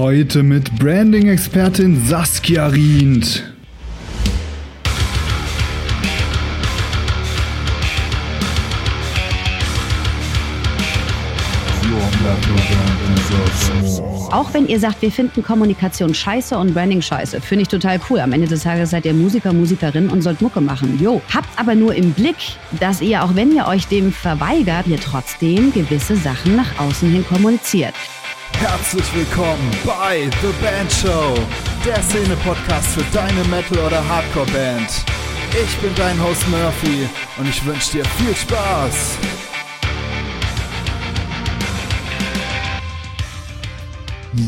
Heute mit Branding-Expertin Saskia Rient. Auch wenn ihr sagt, wir finden Kommunikation scheiße und Branding scheiße, finde ich total cool. Am Ende des Tages seid ihr Musiker, Musikerin und sollt Mucke machen. Jo. Habt aber nur im Blick, dass ihr, auch wenn ihr euch dem verweigert, ihr trotzdem gewisse Sachen nach außen hin kommuniziert. Herzlich willkommen bei The Band Show, der Szene-Podcast für deine Metal- oder Hardcore-Band. Ich bin dein Host Murphy und ich wünsche dir viel Spaß.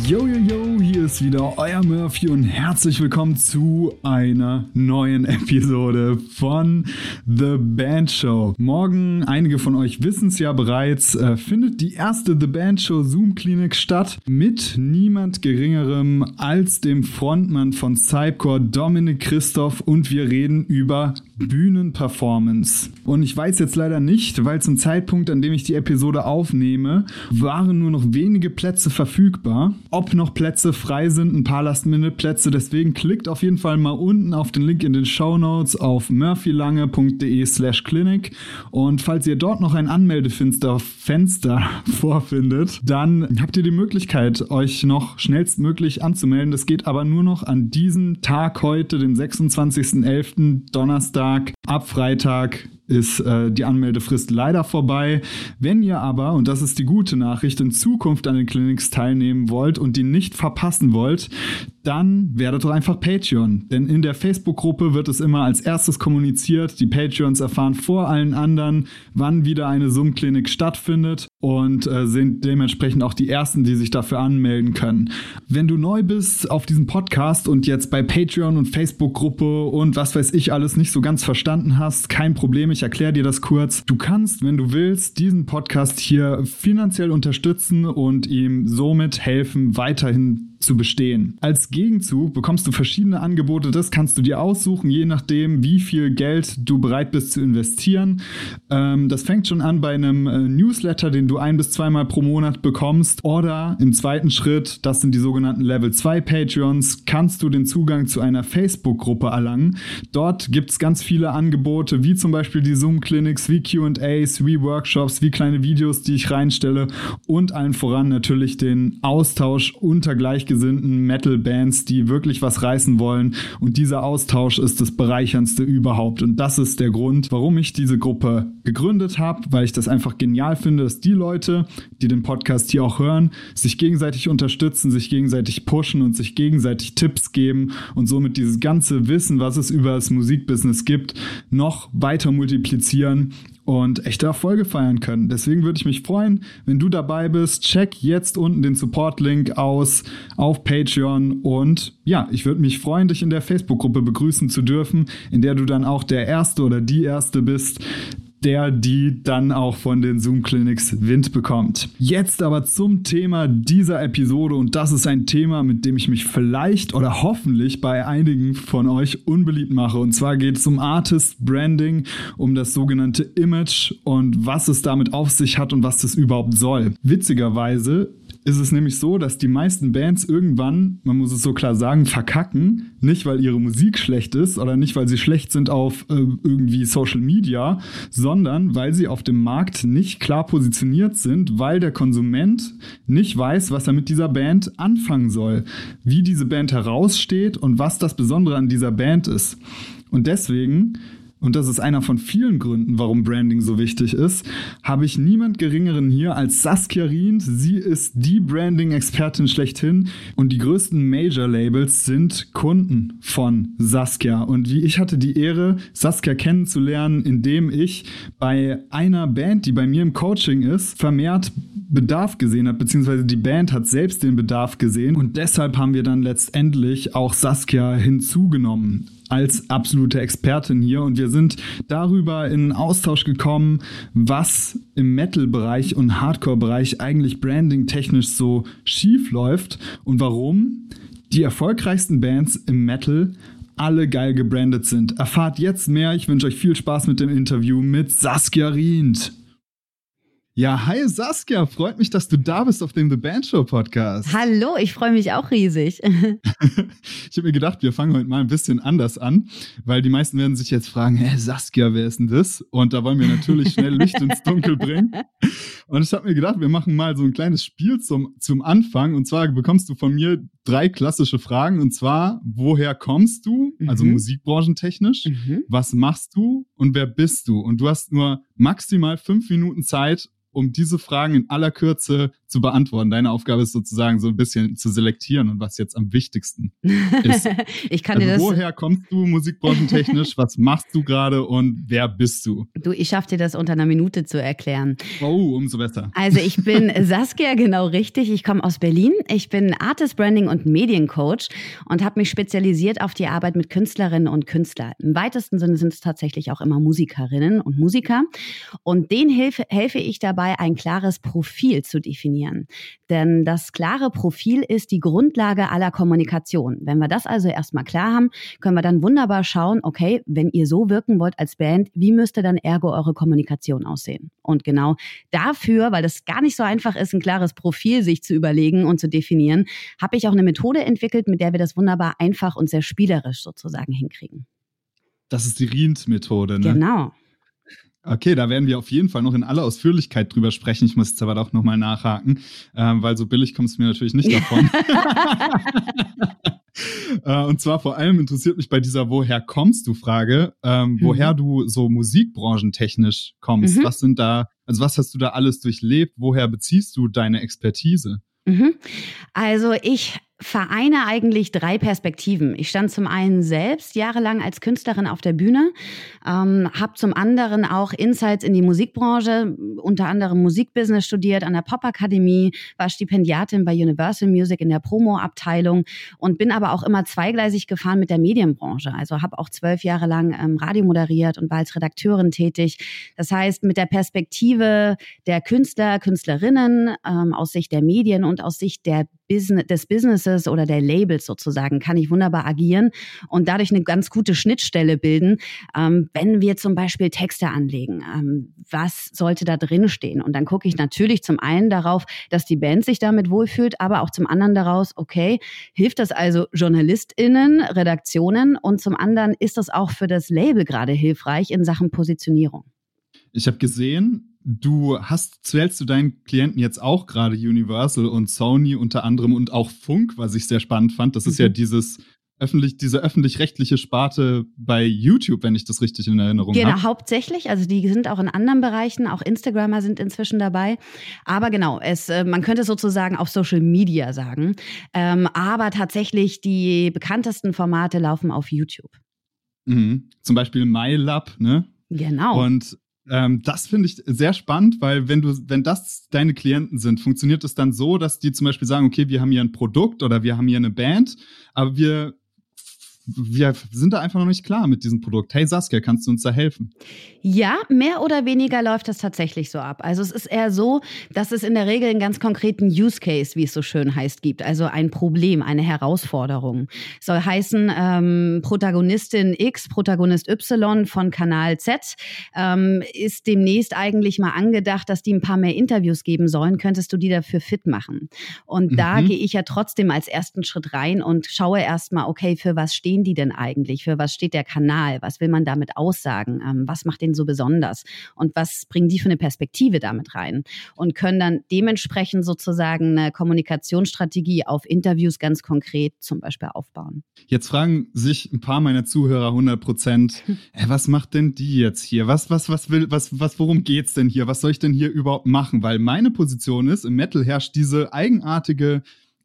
Yo, yo, yo, hier ist wieder euer Murphy und herzlich willkommen zu einer neuen Episode von The Band Show. Morgen, einige von euch wissen es ja bereits, äh, findet die erste The Band Show Zoom Klinik statt mit niemand geringerem als dem Frontmann von Cypcore, Dominik Christoph und wir reden über Bühnenperformance. Und ich weiß jetzt leider nicht, weil zum Zeitpunkt, an dem ich die Episode aufnehme, waren nur noch wenige Plätze verfügbar. Ob noch Plätze frei sind, ein paar Last-Minute-Plätze. Deswegen klickt auf jeden Fall mal unten auf den Link in den Show Notes auf murphylange.de slash clinic. Und falls ihr dort noch ein Anmeldefenster Fenster vorfindet, dann habt ihr die Möglichkeit, euch noch schnellstmöglich anzumelden. Das geht aber nur noch an diesem Tag heute, den 26.11. Donnerstag Donnerstag, ab Freitag ist äh, die Anmeldefrist leider vorbei. Wenn ihr aber, und das ist die gute Nachricht, in Zukunft an den Clinics teilnehmen wollt und die nicht verpassen wollt, dann werdet doch einfach Patreon. Denn in der Facebook-Gruppe wird es immer als erstes kommuniziert. Die Patreons erfahren vor allen anderen, wann wieder eine Zoom-Klinik stattfindet und äh, sind dementsprechend auch die ersten, die sich dafür anmelden können. Wenn du neu bist auf diesem Podcast und jetzt bei Patreon und Facebook-Gruppe und was weiß ich alles nicht so ganz verstanden hast, kein Problem, ich erkläre dir das kurz. Du kannst, wenn du willst, diesen Podcast hier finanziell unterstützen und ihm somit helfen, weiterhin zu bestehen. Als Gegenzug bekommst du verschiedene Angebote, das kannst du dir aussuchen, je nachdem, wie viel Geld du bereit bist zu investieren. Ähm, das fängt schon an bei einem äh, Newsletter, den du ein bis zweimal pro Monat bekommst. Oder im zweiten Schritt, das sind die sogenannten Level 2 Patreons, kannst du den Zugang zu einer Facebook-Gruppe erlangen. Dort gibt es ganz viele Angebote, wie zum Beispiel die Zoom-Clinics, wie QAs, wie Workshops, wie kleine Videos, die ich reinstelle und allen voran natürlich den Austausch unter Gleichgesinnten gleichgesinnten Metal-Bands, die wirklich was reißen wollen. Und dieser Austausch ist das Bereicherndste überhaupt. Und das ist der Grund, warum ich diese Gruppe gegründet habe, weil ich das einfach genial finde, dass die Leute, die den Podcast hier auch hören, sich gegenseitig unterstützen, sich gegenseitig pushen und sich gegenseitig Tipps geben und somit dieses ganze Wissen, was es über das Musikbusiness gibt, noch weiter multiplizieren und echte Erfolge feiern können. Deswegen würde ich mich freuen, wenn du dabei bist. Check jetzt unten den Support-Link aus auf Patreon und ja, ich würde mich freuen, dich in der Facebook-Gruppe begrüßen zu dürfen, in der du dann auch der Erste oder die Erste bist, der die dann auch von den Zoom Clinics Wind bekommt. Jetzt aber zum Thema dieser Episode und das ist ein Thema, mit dem ich mich vielleicht oder hoffentlich bei einigen von euch unbeliebt mache. Und zwar geht es um Artist Branding, um das sogenannte Image und was es damit auf sich hat und was das überhaupt soll. Witzigerweise ist es nämlich so, dass die meisten Bands irgendwann, man muss es so klar sagen, verkacken. Nicht, weil ihre Musik schlecht ist oder nicht, weil sie schlecht sind auf äh, irgendwie Social Media, sondern weil sie auf dem Markt nicht klar positioniert sind, weil der Konsument nicht weiß, was er mit dieser Band anfangen soll, wie diese Band heraussteht und was das Besondere an dieser Band ist. Und deswegen und das ist einer von vielen Gründen, warum Branding so wichtig ist, habe ich niemand Geringeren hier als Saskia Rient. Sie ist die Branding-Expertin schlechthin und die größten Major-Labels sind Kunden von Saskia. Und wie ich hatte die Ehre, Saskia kennenzulernen, indem ich bei einer Band, die bei mir im Coaching ist, vermehrt Bedarf gesehen habe, beziehungsweise die Band hat selbst den Bedarf gesehen und deshalb haben wir dann letztendlich auch Saskia hinzugenommen als absolute Expertin hier und wir sind darüber in Austausch gekommen, was im Metal-Bereich und Hardcore-Bereich eigentlich branding-technisch so schief läuft und warum die erfolgreichsten Bands im Metal alle geil gebrandet sind. Erfahrt jetzt mehr. Ich wünsche euch viel Spaß mit dem Interview mit Saskia Rient. Ja, hi Saskia, freut mich, dass du da bist auf dem The Band Show Podcast. Hallo, ich freue mich auch riesig. ich habe mir gedacht, wir fangen heute mal ein bisschen anders an, weil die meisten werden sich jetzt fragen, hä, Saskia, wer ist denn das? Und da wollen wir natürlich schnell Licht ins Dunkel bringen. Und ich habe mir gedacht, wir machen mal so ein kleines Spiel zum, zum Anfang. Und zwar bekommst du von mir drei klassische Fragen. Und zwar, woher kommst du? Also mhm. musikbranchentechnisch. Mhm. Was machst du? Und wer bist du? Und du hast nur maximal fünf Minuten Zeit, um diese Fragen in aller Kürze zu beantworten. Deine Aufgabe ist sozusagen so ein bisschen zu selektieren und was jetzt am wichtigsten ist. ich kann also dir das. Woher kommst du musikbranchentechnisch? was machst du gerade und wer bist du? Du, ich schaff dir das unter einer Minute zu erklären. Oh, umso besser. Also ich bin Saskia, genau richtig. Ich komme aus Berlin. Ich bin Artist Branding und Mediencoach und habe mich spezialisiert auf die Arbeit mit Künstlerinnen und Künstlern. Im weitesten Sinne sind es tatsächlich auch immer Musikerinnen und Musiker. Und denen helfe, helfe ich dabei, ein klares Profil zu definieren. Denn das klare Profil ist die Grundlage aller Kommunikation. Wenn wir das also erstmal klar haben, können wir dann wunderbar schauen, okay, wenn ihr so wirken wollt als Band, wie müsste dann ergo eure Kommunikation aussehen? Und genau dafür, weil das gar nicht so einfach ist, ein klares Profil sich zu überlegen und zu definieren, habe ich auch eine Methode entwickelt, mit der wir das wunderbar einfach und sehr spielerisch sozusagen hinkriegen. Das ist die Rient-Methode, ne? Genau. Okay, da werden wir auf jeden Fall noch in aller Ausführlichkeit drüber sprechen. Ich muss jetzt aber doch nochmal nachhaken, äh, weil so billig kommt es mir natürlich nicht davon. äh, und zwar vor allem interessiert mich bei dieser Woher kommst du Frage, ähm, mhm. woher du so musikbranchentechnisch kommst. Mhm. Was sind da, also was hast du da alles durchlebt? Woher beziehst du deine Expertise? Mhm. Also ich vereine eigentlich drei Perspektiven. Ich stand zum einen selbst jahrelang als Künstlerin auf der Bühne, ähm, habe zum anderen auch Insights in die Musikbranche, unter anderem Musikbusiness studiert an der Popakademie, war Stipendiatin bei Universal Music in der Promo-Abteilung und bin aber auch immer zweigleisig gefahren mit der Medienbranche. Also habe auch zwölf Jahre lang ähm, Radio moderiert und war als Redakteurin tätig. Das heißt, mit der Perspektive der Künstler, Künstlerinnen ähm, aus Sicht der Medien und aus Sicht der Business, des Businesses oder der Labels sozusagen kann ich wunderbar agieren und dadurch eine ganz gute Schnittstelle bilden, ähm, wenn wir zum Beispiel Texte anlegen. Ähm, was sollte da drin stehen? Und dann gucke ich natürlich zum einen darauf, dass die Band sich damit wohlfühlt, aber auch zum anderen daraus, okay, hilft das also JournalistInnen, Redaktionen und zum anderen ist das auch für das Label gerade hilfreich in Sachen Positionierung. Ich habe gesehen, Du hast, zählst du deinen Klienten jetzt auch gerade Universal und Sony unter anderem und auch Funk, was ich sehr spannend fand. Das ist ja mhm. dieses öffentlich, diese öffentlich-rechtliche Sparte bei YouTube, wenn ich das richtig in Erinnerung habe. Genau, hauptsächlich. Also die sind auch in anderen Bereichen, auch Instagramer sind inzwischen dabei. Aber genau, es, äh, man könnte sozusagen auf Social Media sagen. Ähm, aber tatsächlich die bekanntesten Formate laufen auf YouTube. Mhm. Zum Beispiel MyLab, ne? Genau. Und ähm, das finde ich sehr spannend, weil wenn du, wenn das deine Klienten sind, funktioniert es dann so, dass die zum Beispiel sagen, okay, wir haben hier ein Produkt oder wir haben hier eine Band, aber wir wir sind da einfach noch nicht klar mit diesem Produkt. Hey Saskia, kannst du uns da helfen? Ja, mehr oder weniger läuft das tatsächlich so ab. Also es ist eher so, dass es in der Regel einen ganz konkreten Use Case, wie es so schön heißt, gibt. Also ein Problem, eine Herausforderung. Soll heißen, ähm, Protagonistin X, Protagonist Y von Kanal Z ähm, ist demnächst eigentlich mal angedacht, dass die ein paar mehr Interviews geben sollen. Könntest du die dafür fit machen? Und mhm. da gehe ich ja trotzdem als ersten Schritt rein und schaue erstmal, okay, für was steht stehen die denn eigentlich? Für was steht der Kanal? Was will man damit aussagen? Ähm, was macht den so besonders? Und was bringen die für eine Perspektive damit rein? Und können dann dementsprechend sozusagen eine Kommunikationsstrategie auf Interviews ganz konkret zum Beispiel aufbauen. Jetzt fragen sich ein paar meiner Zuhörer 100 Prozent, äh, was macht denn die jetzt hier? Was, was, was will, was, was, worum geht's denn hier? Was soll ich denn hier überhaupt machen? Weil meine Position ist, im Metal herrscht diese eigenartige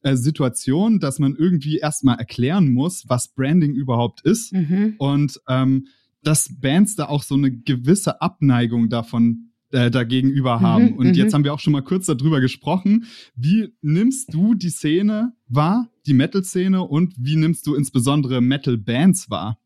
äh, Situation, dass man irgendwie erstmal erklären muss, was Branding überhaupt ist. Mhm. Und ähm, dass Bands da auch so eine gewisse Abneigung davon äh, dagegenüber haben. Mhm, und jetzt mhm. haben wir auch schon mal kurz darüber gesprochen. Wie nimmst du die Szene wahr, die Metal-Szene, und wie nimmst du insbesondere Metal-Bands wahr?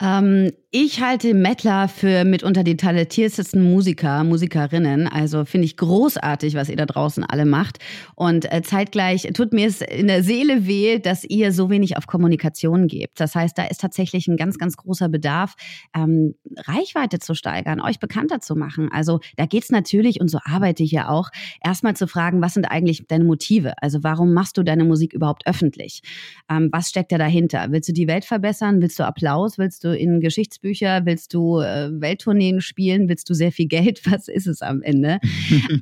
Ähm, ich halte Mettler für mitunter die talentiertesten Musiker, Musikerinnen. Also finde ich großartig, was ihr da draußen alle macht. Und äh, zeitgleich tut mir es in der Seele weh, dass ihr so wenig auf Kommunikation gebt. Das heißt, da ist tatsächlich ein ganz, ganz großer Bedarf, ähm, Reichweite zu steigern, euch bekannter zu machen. Also da geht es natürlich, und so arbeite ich ja auch, erstmal zu fragen, was sind eigentlich deine Motive? Also warum machst du deine Musik überhaupt öffentlich? Ähm, was steckt da dahinter? Willst du die Welt verbessern? Willst du Applaus? Willst du in Geschichtsbücher? Willst du äh, Welttourneen spielen? Willst du sehr viel Geld? Was ist es am Ende?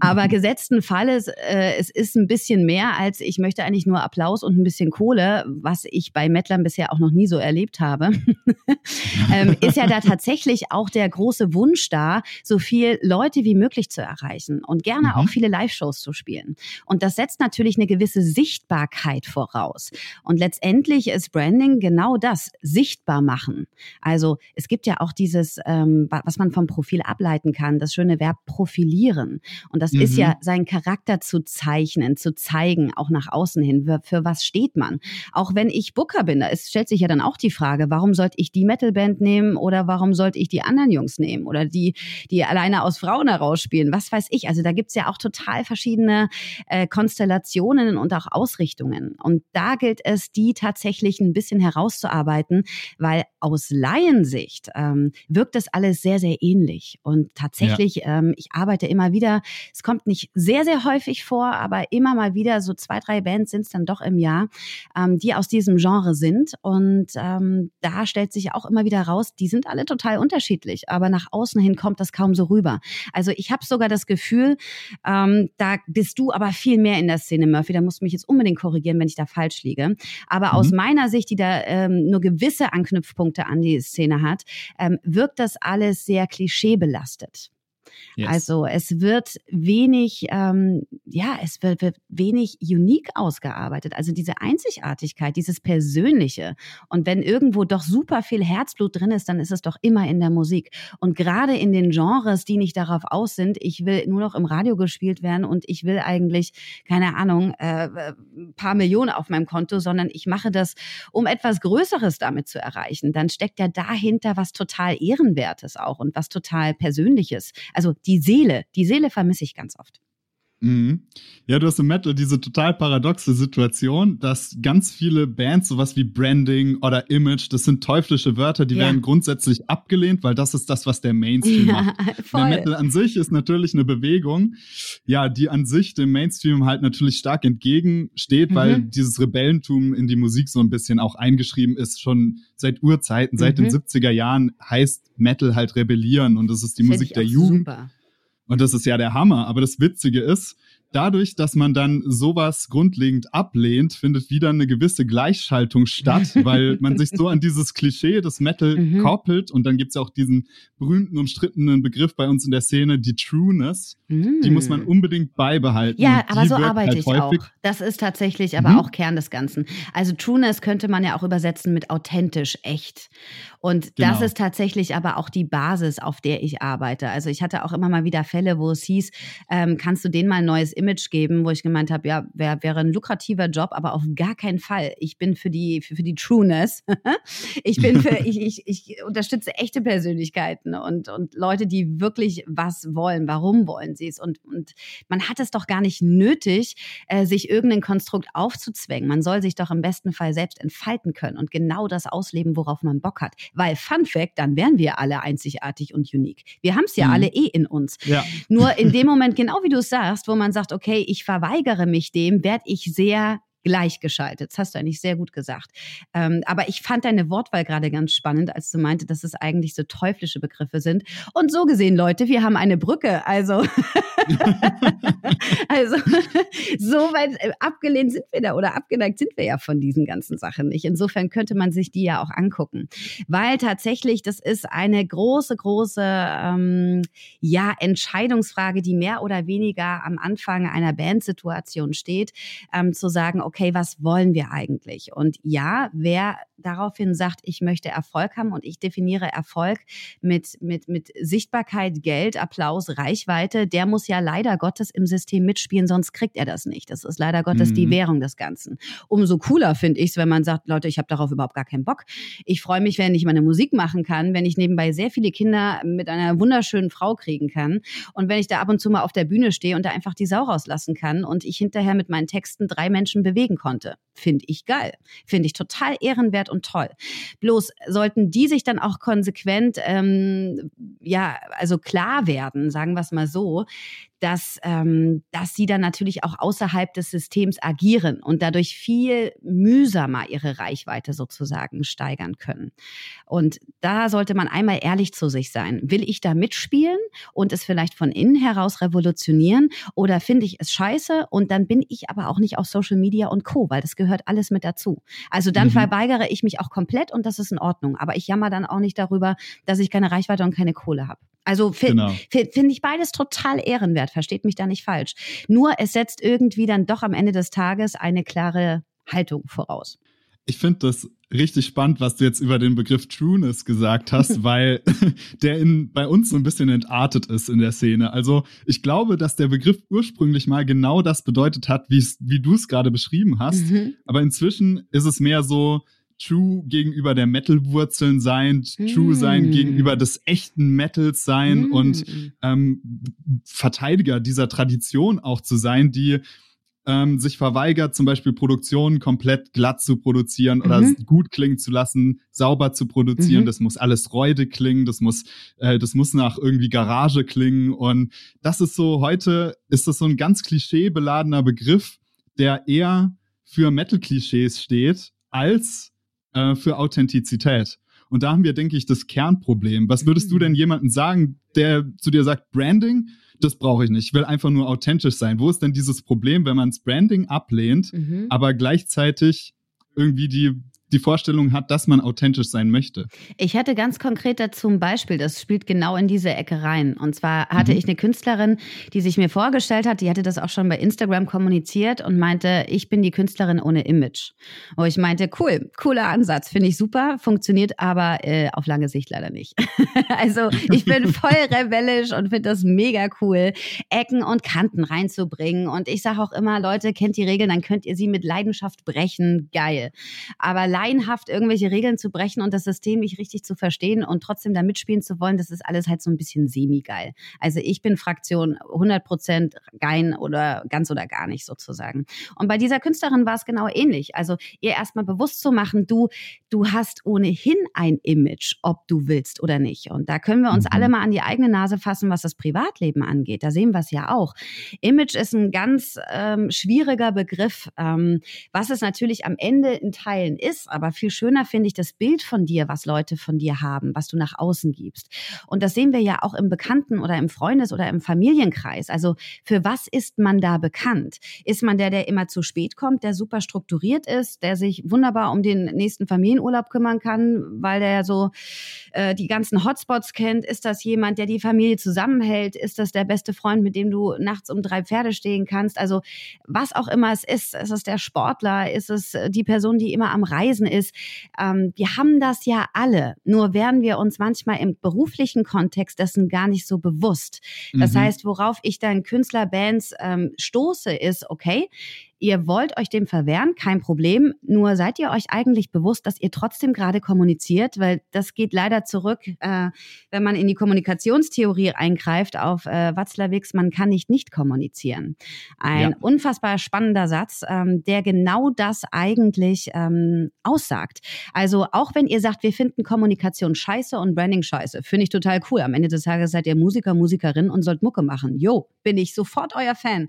Aber gesetzten Falles, äh, es ist ein bisschen mehr als ich möchte eigentlich nur Applaus und ein bisschen Kohle, was ich bei Mettlern bisher auch noch nie so erlebt habe. ähm, ist ja da tatsächlich auch der große Wunsch da, so viel Leute wie möglich zu erreichen und gerne mhm. auch viele Live-Shows zu spielen. Und das setzt natürlich eine gewisse Sichtbarkeit voraus. Und letztendlich ist Branding genau das, sichtbar machen. Also es gibt ja auch dieses, ähm, was man vom Profil ableiten kann, das schöne Verb profilieren. Und das mhm. ist ja, mhm. seinen Charakter zu zeichnen, zu zeigen, auch nach außen hin. Für, für was steht man? Auch wenn ich Booker bin, da ist, stellt sich ja dann auch die Frage, warum sollte ich die Metalband nehmen oder warum sollte ich die anderen Jungs nehmen oder die, die alleine aus Frauen herausspielen? Was weiß ich? Also da gibt's ja auch total verschiedene äh, Konstellationen und auch Ausrichtungen. Und da gilt es, die tatsächlich ein bisschen herauszuarbeiten, weil aus Laiensicht ähm, wirkt das alles sehr, sehr ähnlich. Und tatsächlich, ja. ähm, ich arbeite immer wieder, es kommt nicht sehr, sehr häufig vor, aber immer mal wieder, so zwei, drei Bands sind es dann doch im Jahr, ähm, die aus diesem Genre sind. Und ähm, da stellt sich auch immer wieder raus, die sind alle total unterschiedlich, aber nach außen hin kommt das kaum so rüber. Also ich habe sogar das Gefühl, ähm, da bist du aber viel mehr in der Szene, Murphy. Da musst du mich jetzt unbedingt korrigieren, wenn ich da falsch liege. Aber mhm. aus meiner Sicht, die da ähm, nur gewisse Anknüpfpunkte an die Szene hat, ähm, wirkt das alles sehr klischeebelastet. Yes. Also es wird wenig, ähm, ja, es wird, wird wenig unique ausgearbeitet. Also diese Einzigartigkeit, dieses Persönliche. Und wenn irgendwo doch super viel Herzblut drin ist, dann ist es doch immer in der Musik. Und gerade in den Genres, die nicht darauf aus sind, ich will nur noch im Radio gespielt werden und ich will eigentlich, keine Ahnung, äh, paar Millionen auf meinem Konto, sondern ich mache das, um etwas Größeres damit zu erreichen. Dann steckt ja dahinter was total Ehrenwertes auch und was total Persönliches. Also die Seele, die Seele vermisse ich ganz oft. Mhm. Ja, du hast im Metal diese total paradoxe Situation, dass ganz viele Bands sowas wie Branding oder Image, das sind teuflische Wörter, die ja. werden grundsätzlich abgelehnt, weil das ist das, was der Mainstream ja, macht. Voll. Der Metal an sich ist natürlich eine Bewegung, ja, die an sich dem Mainstream halt natürlich stark entgegensteht, mhm. weil dieses Rebellentum in die Musik so ein bisschen auch eingeschrieben ist, schon seit Urzeiten, mhm. seit den 70er mhm. Jahren heißt Metal halt rebellieren und das ist die Find Musik der Jugend. Super. Und das ist ja der Hammer. Aber das Witzige ist, dadurch, dass man dann sowas grundlegend ablehnt, findet wieder eine gewisse Gleichschaltung statt, weil man sich so an dieses Klischee des Metal mhm. koppelt. Und dann gibt's ja auch diesen berühmten, umstrittenen Begriff bei uns in der Szene, die Trueness. Mhm. Die muss man unbedingt beibehalten. Ja, aber so arbeite halt ich häufig. auch. Das ist tatsächlich aber mhm. auch Kern des Ganzen. Also Trueness könnte man ja auch übersetzen mit authentisch, echt. Und genau. das ist tatsächlich aber auch die Basis, auf der ich arbeite. Also ich hatte auch immer mal wieder Fälle, wo es hieß, ähm, kannst du denen mal ein neues Image geben, wo ich gemeint habe, ja, wäre wär ein lukrativer Job, aber auf gar keinen Fall. Ich bin für die, für, für die Trueness. ich bin für, ich, ich, ich unterstütze echte Persönlichkeiten und, und Leute, die wirklich was wollen. Warum wollen sie es? Und, und man hat es doch gar nicht nötig, äh, sich irgendein Konstrukt aufzuzwängen. Man soll sich doch im besten Fall selbst entfalten können und genau das ausleben, worauf man Bock hat. Weil Fun Fact, dann wären wir alle einzigartig und unique. Wir haben es ja mhm. alle eh in uns. Ja. Nur in dem Moment, genau wie du es sagst, wo man sagt, okay, ich verweigere mich dem, werde ich sehr gleichgeschaltet. Das hast du eigentlich sehr gut gesagt. Ähm, aber ich fand deine Wortwahl gerade ganz spannend, als du meinte, dass es eigentlich so teuflische Begriffe sind. Und so gesehen, Leute, wir haben eine Brücke. Also, also so weit äh, abgelehnt sind wir da oder abgeneigt sind wir ja von diesen ganzen Sachen nicht. Insofern könnte man sich die ja auch angucken. Weil tatsächlich, das ist eine große, große ähm, ja, Entscheidungsfrage, die mehr oder weniger am Anfang einer Bandsituation steht, ähm, zu sagen, okay, okay, was wollen wir eigentlich? Und ja, wer daraufhin sagt, ich möchte Erfolg haben und ich definiere Erfolg mit, mit, mit Sichtbarkeit, Geld, Applaus, Reichweite, der muss ja leider Gottes im System mitspielen, sonst kriegt er das nicht. Das ist leider Gottes mhm. die Währung des Ganzen. Umso cooler finde ich es, wenn man sagt, Leute, ich habe darauf überhaupt gar keinen Bock. Ich freue mich, wenn ich meine Musik machen kann, wenn ich nebenbei sehr viele Kinder mit einer wunderschönen Frau kriegen kann und wenn ich da ab und zu mal auf der Bühne stehe und da einfach die Sau rauslassen kann und ich hinterher mit meinen Texten drei Menschen bewegen konnte. Finde ich geil. Finde ich total ehrenwert und toll. Bloß sollten die sich dann auch konsequent, ähm, ja, also klar werden, sagen wir es mal so, dass, ähm, dass sie dann natürlich auch außerhalb des Systems agieren und dadurch viel mühsamer ihre Reichweite sozusagen steigern können. Und da sollte man einmal ehrlich zu sich sein. Will ich da mitspielen und es vielleicht von innen heraus revolutionieren oder finde ich es scheiße und dann bin ich aber auch nicht auf Social Media und Co., weil das gehört alles mit dazu. Also dann mhm. verweigere ich mich auch komplett und das ist in Ordnung. Aber ich jammer dann auch nicht darüber, dass ich keine Reichweite und keine Kohle habe. Also finde genau. find ich beides total ehrenwert, versteht mich da nicht falsch. Nur es setzt irgendwie dann doch am Ende des Tages eine klare Haltung voraus. Ich finde das richtig spannend, was du jetzt über den Begriff Trueness gesagt hast, weil der in, bei uns so ein bisschen entartet ist in der Szene. Also ich glaube, dass der Begriff ursprünglich mal genau das bedeutet hat, wie du es gerade beschrieben hast. Mhm. Aber inzwischen ist es mehr so, True gegenüber der Metal-Wurzeln sein, mm. True sein gegenüber des echten Metals sein mm. und ähm, Verteidiger dieser Tradition auch zu sein, die ähm, sich verweigert, zum Beispiel Produktionen komplett glatt zu produzieren oder mhm. gut klingen zu lassen, sauber zu produzieren. Mhm. Das muss alles räude klingen, das muss, äh, das muss nach irgendwie Garage klingen. Und das ist so, heute ist das so ein ganz klischeebeladener Begriff, der eher für Metal-Klischees steht, als äh, für Authentizität. Und da haben wir, denke ich, das Kernproblem. Was würdest du mhm. denn jemandem sagen, der zu dir sagt, Branding, das brauche ich nicht. Ich will einfach nur authentisch sein. Wo ist denn dieses Problem, wenn man das Branding ablehnt, mhm. aber gleichzeitig irgendwie die die Vorstellung hat, dass man authentisch sein möchte. Ich hätte ganz konkret dazu ein Beispiel, das spielt genau in diese Ecke rein. Und zwar hatte mhm. ich eine Künstlerin, die sich mir vorgestellt hat, die hatte das auch schon bei Instagram kommuniziert und meinte, ich bin die Künstlerin ohne Image. Wo ich meinte, cool, cooler Ansatz, finde ich super, funktioniert aber äh, auf lange Sicht leider nicht. also ich bin voll rebellisch und finde das mega cool, Ecken und Kanten reinzubringen. Und ich sage auch immer, Leute, kennt die Regeln, dann könnt ihr sie mit Leidenschaft brechen, geil. Aber laienhaft irgendwelche Regeln zu brechen und das System nicht richtig zu verstehen und trotzdem da mitspielen zu wollen, das ist alles halt so ein bisschen semi-geil. Also ich bin Fraktion 100 Prozent gein oder ganz oder gar nicht sozusagen. Und bei dieser Künstlerin war es genau ähnlich. Also ihr erstmal bewusst zu machen, du, du hast ohnehin ein Image, ob du willst oder nicht. Und da können wir uns mhm. alle mal an die eigene Nase fassen, was das Privatleben angeht. Da sehen wir es ja auch. Image ist ein ganz ähm, schwieriger Begriff, ähm, was es natürlich am Ende in Teilen ist, aber viel schöner finde ich das Bild von dir, was Leute von dir haben, was du nach außen gibst. Und das sehen wir ja auch im Bekannten- oder im Freundes- oder im Familienkreis. Also für was ist man da bekannt? Ist man der, der immer zu spät kommt, der super strukturiert ist, der sich wunderbar um den nächsten Familienurlaub kümmern kann, weil der so äh, die ganzen Hotspots kennt? Ist das jemand, der die Familie zusammenhält? Ist das der beste Freund, mit dem du nachts um drei Pferde stehen kannst? Also was auch immer es ist. Ist es der Sportler? Ist es die Person, die immer am Reisen gewesen ist. Ähm, wir haben das ja alle, nur werden wir uns manchmal im beruflichen Kontext dessen gar nicht so bewusst. Das mhm. heißt, worauf ich dann Künstlerbands ähm, stoße, ist, okay, Ihr wollt euch dem verwehren, kein Problem. Nur seid ihr euch eigentlich bewusst, dass ihr trotzdem gerade kommuniziert, weil das geht leider zurück, äh, wenn man in die Kommunikationstheorie eingreift auf äh, Watzlawicks, man kann nicht nicht kommunizieren. Ein ja. unfassbar spannender Satz, ähm, der genau das eigentlich ähm, aussagt. Also auch wenn ihr sagt, wir finden Kommunikation scheiße und Branding scheiße, finde ich total cool. Am Ende des Tages seid ihr Musiker, Musikerin und sollt Mucke machen. Jo, bin ich sofort euer Fan.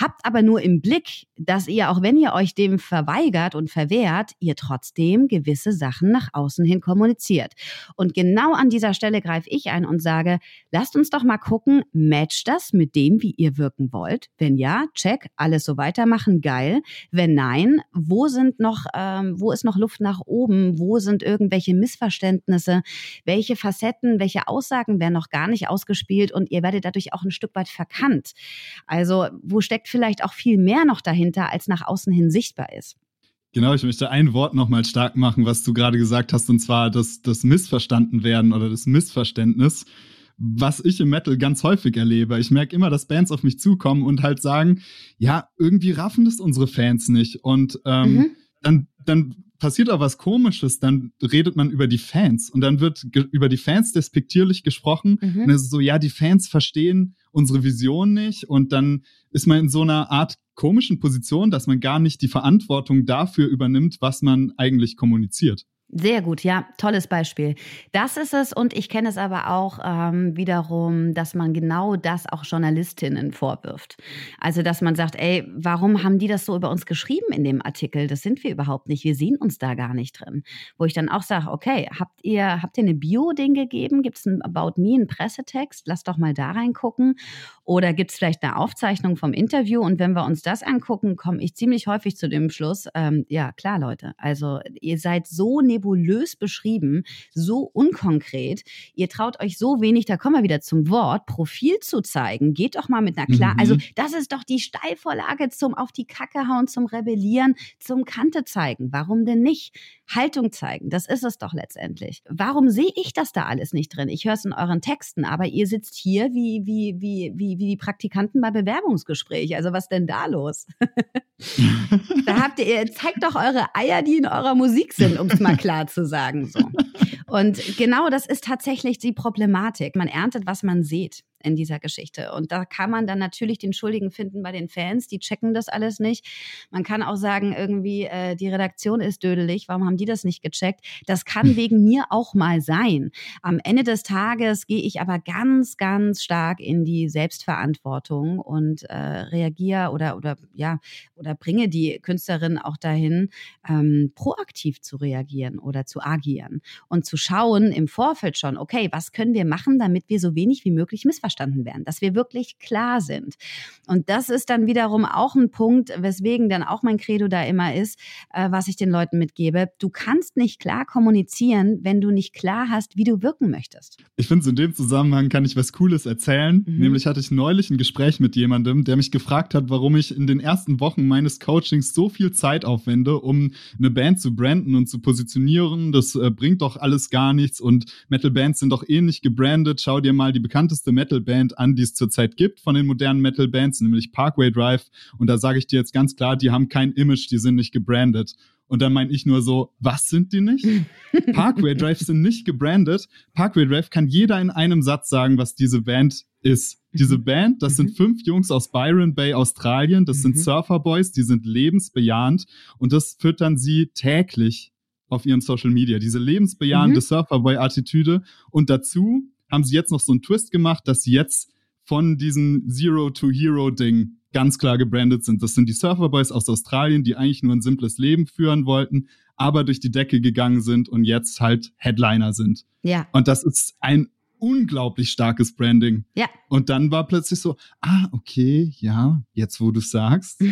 Habt aber nur im Blick, dass ihr, auch wenn ihr euch dem verweigert und verwehrt, ihr trotzdem gewisse Sachen nach außen hin kommuniziert. Und genau an dieser Stelle greife ich ein und sage, lasst uns doch mal gucken, matcht das mit dem, wie ihr wirken wollt? Wenn ja, check, alles so weitermachen, geil. Wenn nein, wo sind noch, ähm, wo ist noch Luft nach oben? Wo sind irgendwelche Missverständnisse? Welche Facetten, welche Aussagen werden noch gar nicht ausgespielt und ihr werdet dadurch auch ein Stück weit verkannt? Also, wo steckt vielleicht auch viel mehr noch dahinter? Dahinter, als nach außen hin sichtbar ist. Genau, ich möchte ein Wort nochmal stark machen, was du gerade gesagt hast, und zwar das, das Missverstandenwerden oder das Missverständnis, was ich im Metal ganz häufig erlebe. Ich merke immer, dass Bands auf mich zukommen und halt sagen, ja, irgendwie raffen das unsere Fans nicht. Und ähm, mhm. dann, dann passiert auch was Komisches, dann redet man über die Fans und dann wird über die Fans despektierlich gesprochen. Mhm. Und es ist so, ja, die Fans verstehen unsere Vision nicht und dann ist man in so einer Art komischen Position, dass man gar nicht die Verantwortung dafür übernimmt, was man eigentlich kommuniziert. Sehr gut, ja, tolles Beispiel. Das ist es und ich kenne es aber auch ähm, wiederum, dass man genau das auch Journalistinnen vorwirft. Also, dass man sagt, ey, warum haben die das so über uns geschrieben in dem Artikel? Das sind wir überhaupt nicht. Wir sehen uns da gar nicht drin. Wo ich dann auch sage, okay, habt ihr, habt ihr eine Bio-Ding gegeben? Gibt es ein About Me, einen Pressetext? Lass doch mal da reingucken. Oder gibt es vielleicht eine Aufzeichnung vom Interview? Und wenn wir uns das angucken, komme ich ziemlich häufig zu dem Schluss, ähm, ja, klar, Leute. Also, ihr seid so neben nebulös beschrieben, so unkonkret. Ihr traut euch so wenig, da kommen wir wieder zum Wort, Profil zu zeigen. Geht doch mal mit einer klar, also mhm. also das ist doch die Steilvorlage zum auf die Kacke hauen, zum Rebellieren, zum Kante zeigen. Warum denn nicht? Haltung zeigen, das ist es doch letztendlich. Warum sehe ich das da alles nicht drin? Ich höre es in euren Texten, aber ihr sitzt hier wie, wie, wie, wie, wie die Praktikanten bei Bewerbungsgespräch. Also was denn da los? da habt ihr, zeigt doch eure Eier, die in eurer Musik sind, um es mal klar zu sagen. So. Und genau das ist tatsächlich die Problematik. Man erntet, was man sieht in dieser Geschichte. Und da kann man dann natürlich den Schuldigen finden bei den Fans, die checken das alles nicht. Man kann auch sagen, irgendwie, äh, die Redaktion ist dödelig, warum haben die das nicht gecheckt? Das kann hm. wegen mir auch mal sein. Am Ende des Tages gehe ich aber ganz, ganz stark in die Selbstverantwortung und äh, reagiere oder, oder, ja, oder bringe die Künstlerin auch dahin, ähm, proaktiv zu reagieren oder zu agieren und zu schauen im Vorfeld schon, okay, was können wir machen, damit wir so wenig wie möglich missverstehen missverstanden werden, dass wir wirklich klar sind. Und das ist dann wiederum auch ein Punkt, weswegen dann auch mein Credo da immer ist, äh, was ich den Leuten mitgebe. Du kannst nicht klar kommunizieren, wenn du nicht klar hast, wie du wirken möchtest. Ich finde, in dem Zusammenhang kann ich was Cooles erzählen. Mhm. Nämlich hatte ich neulich ein Gespräch mit jemandem, der mich gefragt hat, warum ich in den ersten Wochen meines Coachings so viel Zeit aufwende, um eine Band zu branden und zu positionieren. Das äh, bringt doch alles gar nichts und Metal-Bands sind doch ähnlich eh gebrandet. Schau dir mal die bekannteste Metal Metal-Band an, die es zurzeit gibt von den modernen Metal-Bands, nämlich Parkway Drive. Und da sage ich dir jetzt ganz klar, die haben kein Image, die sind nicht gebrandet. Und dann meine ich nur so, was sind die nicht? Parkway Drive sind nicht gebrandet. Parkway Drive kann jeder in einem Satz sagen, was diese Band ist. Diese mhm. Band, das sind mhm. fünf Jungs aus Byron Bay, Australien. Das sind mhm. Surfer Boys, die sind lebensbejahend und das füttern sie täglich auf ihren Social Media. Diese lebensbejahende mhm. Surferboy-Attitüde. Und dazu haben sie jetzt noch so einen Twist gemacht, dass sie jetzt von diesem Zero-to-Hero-Ding ganz klar gebrandet sind. Das sind die Surfer Boys aus Australien, die eigentlich nur ein simples Leben führen wollten, aber durch die Decke gegangen sind und jetzt halt Headliner sind. Ja. Und das ist ein unglaublich starkes Branding. Ja. Und dann war plötzlich so, ah, okay, ja, jetzt wo du sagst.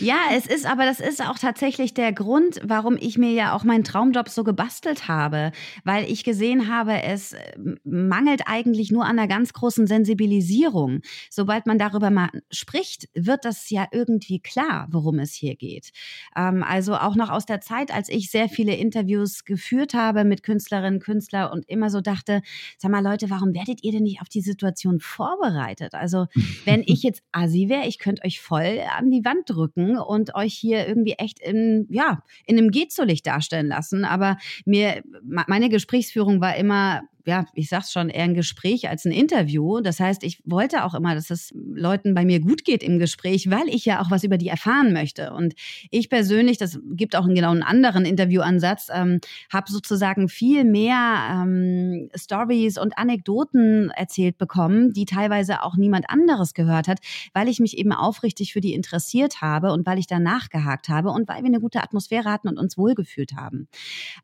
ja, es ist, aber das ist auch tatsächlich der Grund, warum ich mir ja auch meinen Traumjob so gebastelt habe, weil ich gesehen habe, es äh, mangelt eigentlich nur an einer ganz großen Sensibilisierung. Sobald man darüber mal spricht, wird das ja irgendwie klar, worum es hier geht. Ähm, also auch noch aus der Zeit, als ich sehr viele Interviews geführt habe mit Künstlerinnen, Künstlern und immer so dachte, sag mal Leute, warum werdet ihr denn nicht auf die Situation vorbereitet? Also wenn ich jetzt Assi wäre, ich könnte euch voll an die Wand drücken und euch hier irgendwie echt in, ja, in einem Geht-so-Licht darstellen lassen. Aber mir, meine Gesprächsführung war immer, ja, ich sag's schon, eher ein Gespräch als ein Interview. Das heißt, ich wollte auch immer, dass es Leuten bei mir gut geht im Gespräch, weil ich ja auch was über die erfahren möchte. Und ich persönlich, das gibt auch einen genau einen anderen Interviewansatz, ähm, habe sozusagen viel mehr ähm, Stories und Anekdoten erzählt bekommen, die teilweise auch niemand anderes gehört hat, weil ich mich eben aufrichtig für die interessiert habe und weil ich da nachgehakt habe und weil wir eine gute Atmosphäre hatten und uns wohlgefühlt haben.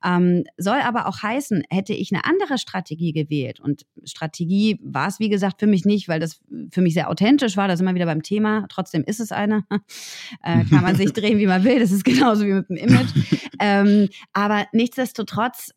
Ähm, soll aber auch heißen, hätte ich eine andere Strategie Strategie gewählt. Und Strategie war es, wie gesagt, für mich nicht, weil das für mich sehr authentisch war. Da sind wir wieder beim Thema. Trotzdem ist es eine. äh, kann man sich drehen, wie man will. Das ist genauso wie mit dem Image. ähm, aber nichtsdestotrotz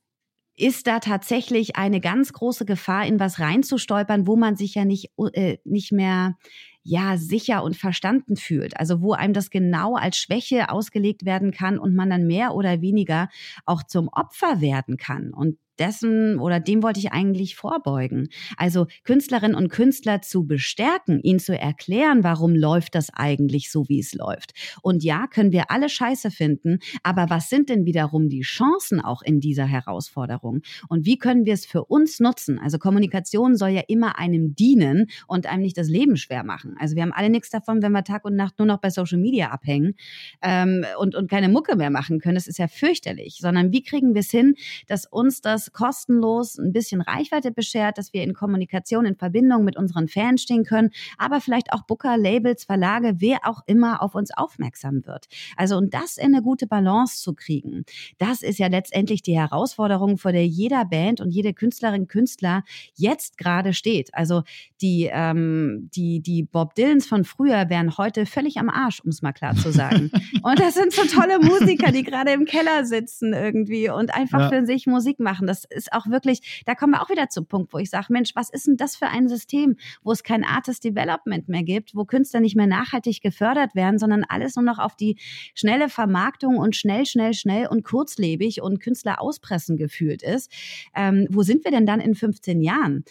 ist da tatsächlich eine ganz große Gefahr, in was reinzustolpern, wo man sich ja nicht, äh, nicht mehr ja sicher und verstanden fühlt. Also wo einem das genau als Schwäche ausgelegt werden kann und man dann mehr oder weniger auch zum Opfer werden kann. Und dessen oder dem wollte ich eigentlich vorbeugen. Also Künstlerinnen und Künstler zu bestärken, ihnen zu erklären, warum läuft das eigentlich so, wie es läuft. Und ja, können wir alle Scheiße finden, aber was sind denn wiederum die Chancen auch in dieser Herausforderung? Und wie können wir es für uns nutzen? Also Kommunikation soll ja immer einem dienen und einem nicht das Leben schwer machen. Also wir haben alle nichts davon, wenn wir Tag und Nacht nur noch bei Social Media abhängen ähm, und, und keine Mucke mehr machen können. Das ist ja fürchterlich. Sondern wie kriegen wir es hin, dass uns das kostenlos ein bisschen Reichweite beschert, dass wir in Kommunikation, in Verbindung mit unseren Fans stehen können, aber vielleicht auch Booker, Labels, Verlage, wer auch immer auf uns aufmerksam wird. Also und das in eine gute Balance zu kriegen, das ist ja letztendlich die Herausforderung, vor der jeder Band und jede Künstlerin, Künstler jetzt gerade steht. Also die, ähm, die, die Bob Dylans von früher wären heute völlig am Arsch, um es mal klar zu sagen. und das sind so tolle Musiker, die gerade im Keller sitzen irgendwie und einfach ja. für sich Musik machen. Das das ist auch wirklich, da kommen wir auch wieder zum Punkt, wo ich sage, Mensch, was ist denn das für ein System, wo es kein Artist Development mehr gibt, wo Künstler nicht mehr nachhaltig gefördert werden, sondern alles nur noch auf die schnelle Vermarktung und schnell, schnell, schnell und kurzlebig und Künstler auspressen gefühlt ist. Ähm, wo sind wir denn dann in 15 Jahren?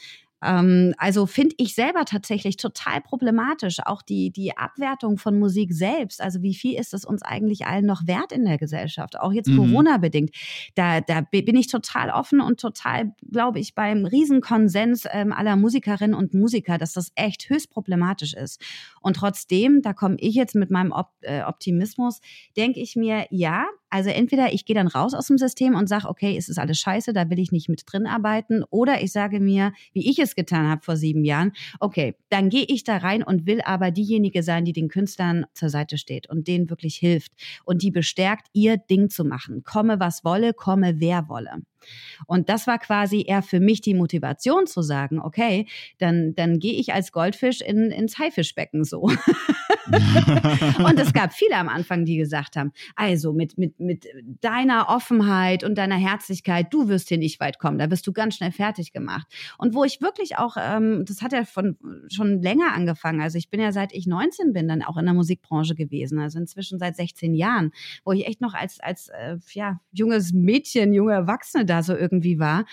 Ähm, also finde ich selber tatsächlich total problematisch. Auch die, die Abwertung von Musik selbst. Also wie viel ist es uns eigentlich allen noch wert in der Gesellschaft? Auch jetzt mhm. Corona-bedingt. Da, da bin ich total offen und total, glaube ich, beim Riesenkonsens ähm, aller Musikerinnen und Musiker, dass das echt höchst problematisch ist. Und trotzdem, da komme ich jetzt mit meinem Op äh, Optimismus, denke ich mir, ja, also entweder ich gehe dann raus aus dem System und sage, okay, es ist alles scheiße, da will ich nicht mit drin arbeiten. Oder ich sage mir, wie ich es getan habe vor sieben Jahren, okay, dann gehe ich da rein und will aber diejenige sein, die den Künstlern zur Seite steht und denen wirklich hilft und die bestärkt, ihr Ding zu machen. Komme, was wolle, komme, wer wolle. Und das war quasi eher für mich die Motivation zu sagen, okay, dann, dann gehe ich als Goldfisch in, ins Haifischbecken so. und es gab viele am Anfang, die gesagt haben, also mit, mit, mit deiner Offenheit und deiner Herzlichkeit, du wirst hier nicht weit kommen, da wirst du ganz schnell fertig gemacht. Und wo ich wirklich auch, ähm, das hat ja von, schon länger angefangen, also ich bin ja seit ich 19 bin dann auch in der Musikbranche gewesen, also inzwischen seit 16 Jahren, wo ich echt noch als, als äh, ja, junges Mädchen, junge Erwachsene da so irgendwie war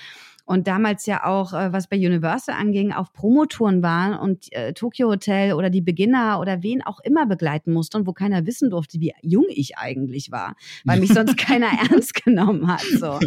und damals ja auch, äh, was bei Universal anging, auf Promotouren waren und äh, Tokyo Hotel oder die Beginner oder wen auch immer begleiten musste und wo keiner wissen durfte, wie jung ich eigentlich war, weil mich sonst keiner ernst genommen hat. So.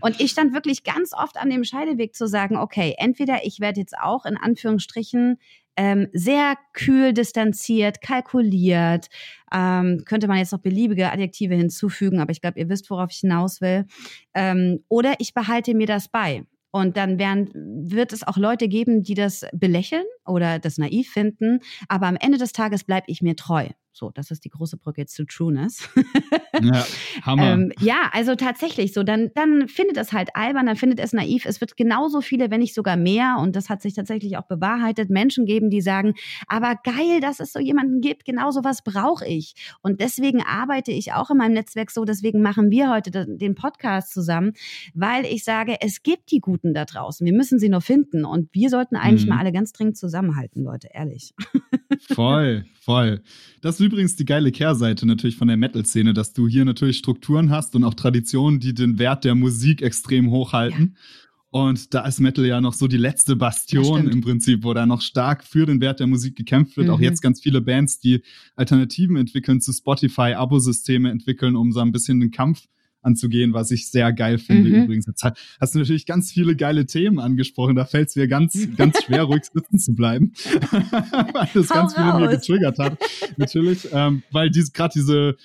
Und ich stand wirklich ganz oft an dem Scheideweg zu sagen, okay, entweder ich werde jetzt auch in Anführungsstrichen ähm, sehr kühl distanziert, kalkuliert. Ähm, könnte man jetzt noch beliebige Adjektive hinzufügen, aber ich glaube, ihr wisst, worauf ich hinaus will. Ähm, oder ich behalte mir das bei. Und dann werden, wird es auch Leute geben, die das belächeln oder das naiv finden. Aber am Ende des Tages bleibe ich mir treu. So, das ist die große Brücke zu Trueness. ja, Hammer. Ähm, ja, also tatsächlich so, dann, dann findet es halt albern, dann findet es naiv. Es wird genauso viele, wenn nicht sogar mehr, und das hat sich tatsächlich auch bewahrheitet, Menschen geben, die sagen, aber geil, dass es so jemanden gibt, genau so was brauche ich. Und deswegen arbeite ich auch in meinem Netzwerk so, deswegen machen wir heute den Podcast zusammen, weil ich sage, es gibt die Guten da draußen. Wir müssen sie nur finden. Und wir sollten eigentlich mhm. mal alle ganz dringend zusammenhalten, Leute, ehrlich. Voll, voll. Das ist übrigens die geile Kehrseite natürlich von der Metal-Szene, dass du hier natürlich Strukturen hast und auch Traditionen, die den Wert der Musik extrem hochhalten. Ja. Und da ist Metal ja noch so die letzte Bastion im Prinzip, wo da noch stark für den Wert der Musik gekämpft wird. Mhm. Auch jetzt ganz viele Bands, die Alternativen entwickeln zu Spotify, Abosysteme entwickeln, um so ein bisschen den Kampf anzugehen, was ich sehr geil finde mhm. übrigens. Jetzt hast du natürlich ganz viele geile Themen angesprochen. Da fällt es mir ganz, ganz schwer, ruhig sitzen zu bleiben, weil das Hau ganz viele mir getriggert hat. natürlich, ähm, weil diese gerade diese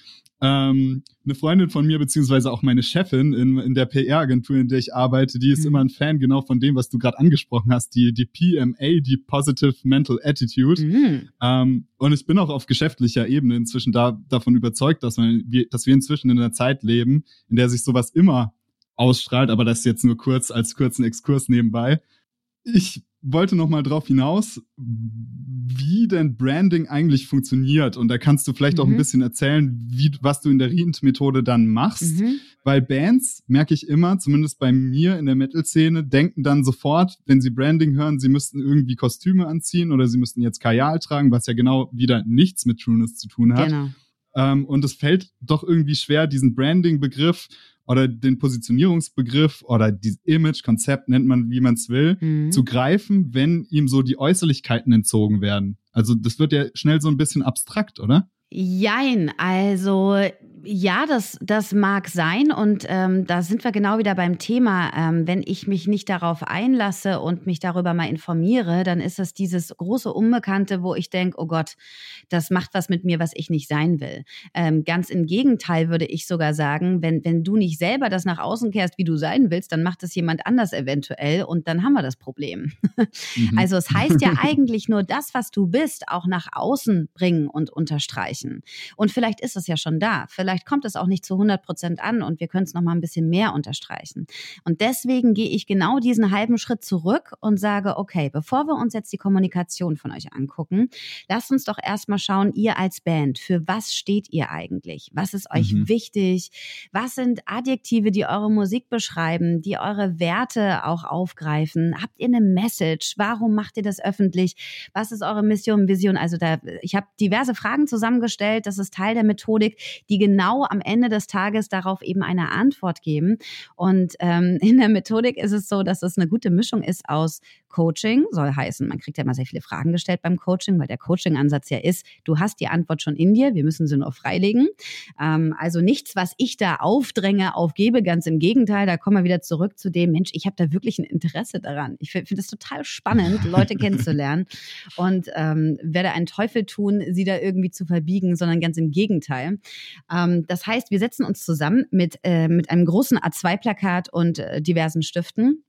ähm, eine Freundin von mir, beziehungsweise auch meine Chefin in, in der PR-Agentur, in der ich arbeite, die ist mhm. immer ein Fan genau von dem, was du gerade angesprochen hast, die, die PMA, die Positive Mental Attitude. Mhm. Ähm, und ich bin auch auf geschäftlicher Ebene inzwischen da, davon überzeugt, dass, man, wir, dass wir inzwischen in einer Zeit leben, in der sich sowas immer ausstrahlt, aber das jetzt nur kurz als kurzen Exkurs nebenbei. Ich wollte noch mal drauf hinaus, wie denn Branding eigentlich funktioniert. Und da kannst du vielleicht mhm. auch ein mhm. bisschen erzählen, wie, was du in der Rient-Methode dann machst. Mhm. Weil Bands, merke ich immer, zumindest bei mir in der Metal-Szene, denken dann sofort, wenn sie Branding hören, sie müssten irgendwie Kostüme anziehen oder sie müssten jetzt Kajal tragen, was ja genau wieder nichts mit Trueness zu tun hat. Genau. Ähm, und es fällt doch irgendwie schwer, diesen Branding-Begriff oder den Positionierungsbegriff oder die Image-Konzept nennt man, wie man es will, mhm. zu greifen, wenn ihm so die Äußerlichkeiten entzogen werden. Also das wird ja schnell so ein bisschen abstrakt, oder? Jein, also ja, das, das mag sein und ähm, da sind wir genau wieder beim Thema. Ähm, wenn ich mich nicht darauf einlasse und mich darüber mal informiere, dann ist das dieses große Unbekannte, wo ich denke, oh Gott, das macht was mit mir, was ich nicht sein will. Ähm, ganz im Gegenteil würde ich sogar sagen, wenn, wenn du nicht selber das nach außen kehrst, wie du sein willst, dann macht es jemand anders eventuell und dann haben wir das Problem. Mhm. Also es heißt ja eigentlich nur das, was du bist, auch nach außen bringen und unterstreichen. Und vielleicht ist es ja schon da. Vielleicht kommt es auch nicht zu 100 Prozent an und wir können es noch mal ein bisschen mehr unterstreichen. Und deswegen gehe ich genau diesen halben Schritt zurück und sage, okay, bevor wir uns jetzt die Kommunikation von euch angucken, lasst uns doch erstmal schauen, ihr als Band, für was steht ihr eigentlich? Was ist euch mhm. wichtig? Was sind Adjektive, die eure Musik beschreiben, die eure Werte auch aufgreifen? Habt ihr eine Message? Warum macht ihr das öffentlich? Was ist eure Mission, Vision? Also da, ich habe diverse Fragen zusammengestellt. Das ist Teil der Methodik, die genau genau am Ende des Tages darauf eben eine Antwort geben. Und ähm, in der Methodik ist es so, dass es eine gute Mischung ist aus Coaching, soll heißen, man kriegt ja immer sehr viele Fragen gestellt beim Coaching, weil der Coaching-Ansatz ja ist, du hast die Antwort schon in dir, wir müssen sie nur freilegen. Ähm, also nichts, was ich da aufdränge, aufgebe, ganz im Gegenteil, da kommen wir wieder zurück zu dem, Mensch, ich habe da wirklich ein Interesse daran. Ich finde es total spannend, Leute kennenzulernen und ähm, werde einen Teufel tun, sie da irgendwie zu verbiegen, sondern ganz im Gegenteil. Ähm, das heißt, wir setzen uns zusammen mit, äh, mit einem großen A2-Plakat und äh, diversen Stiften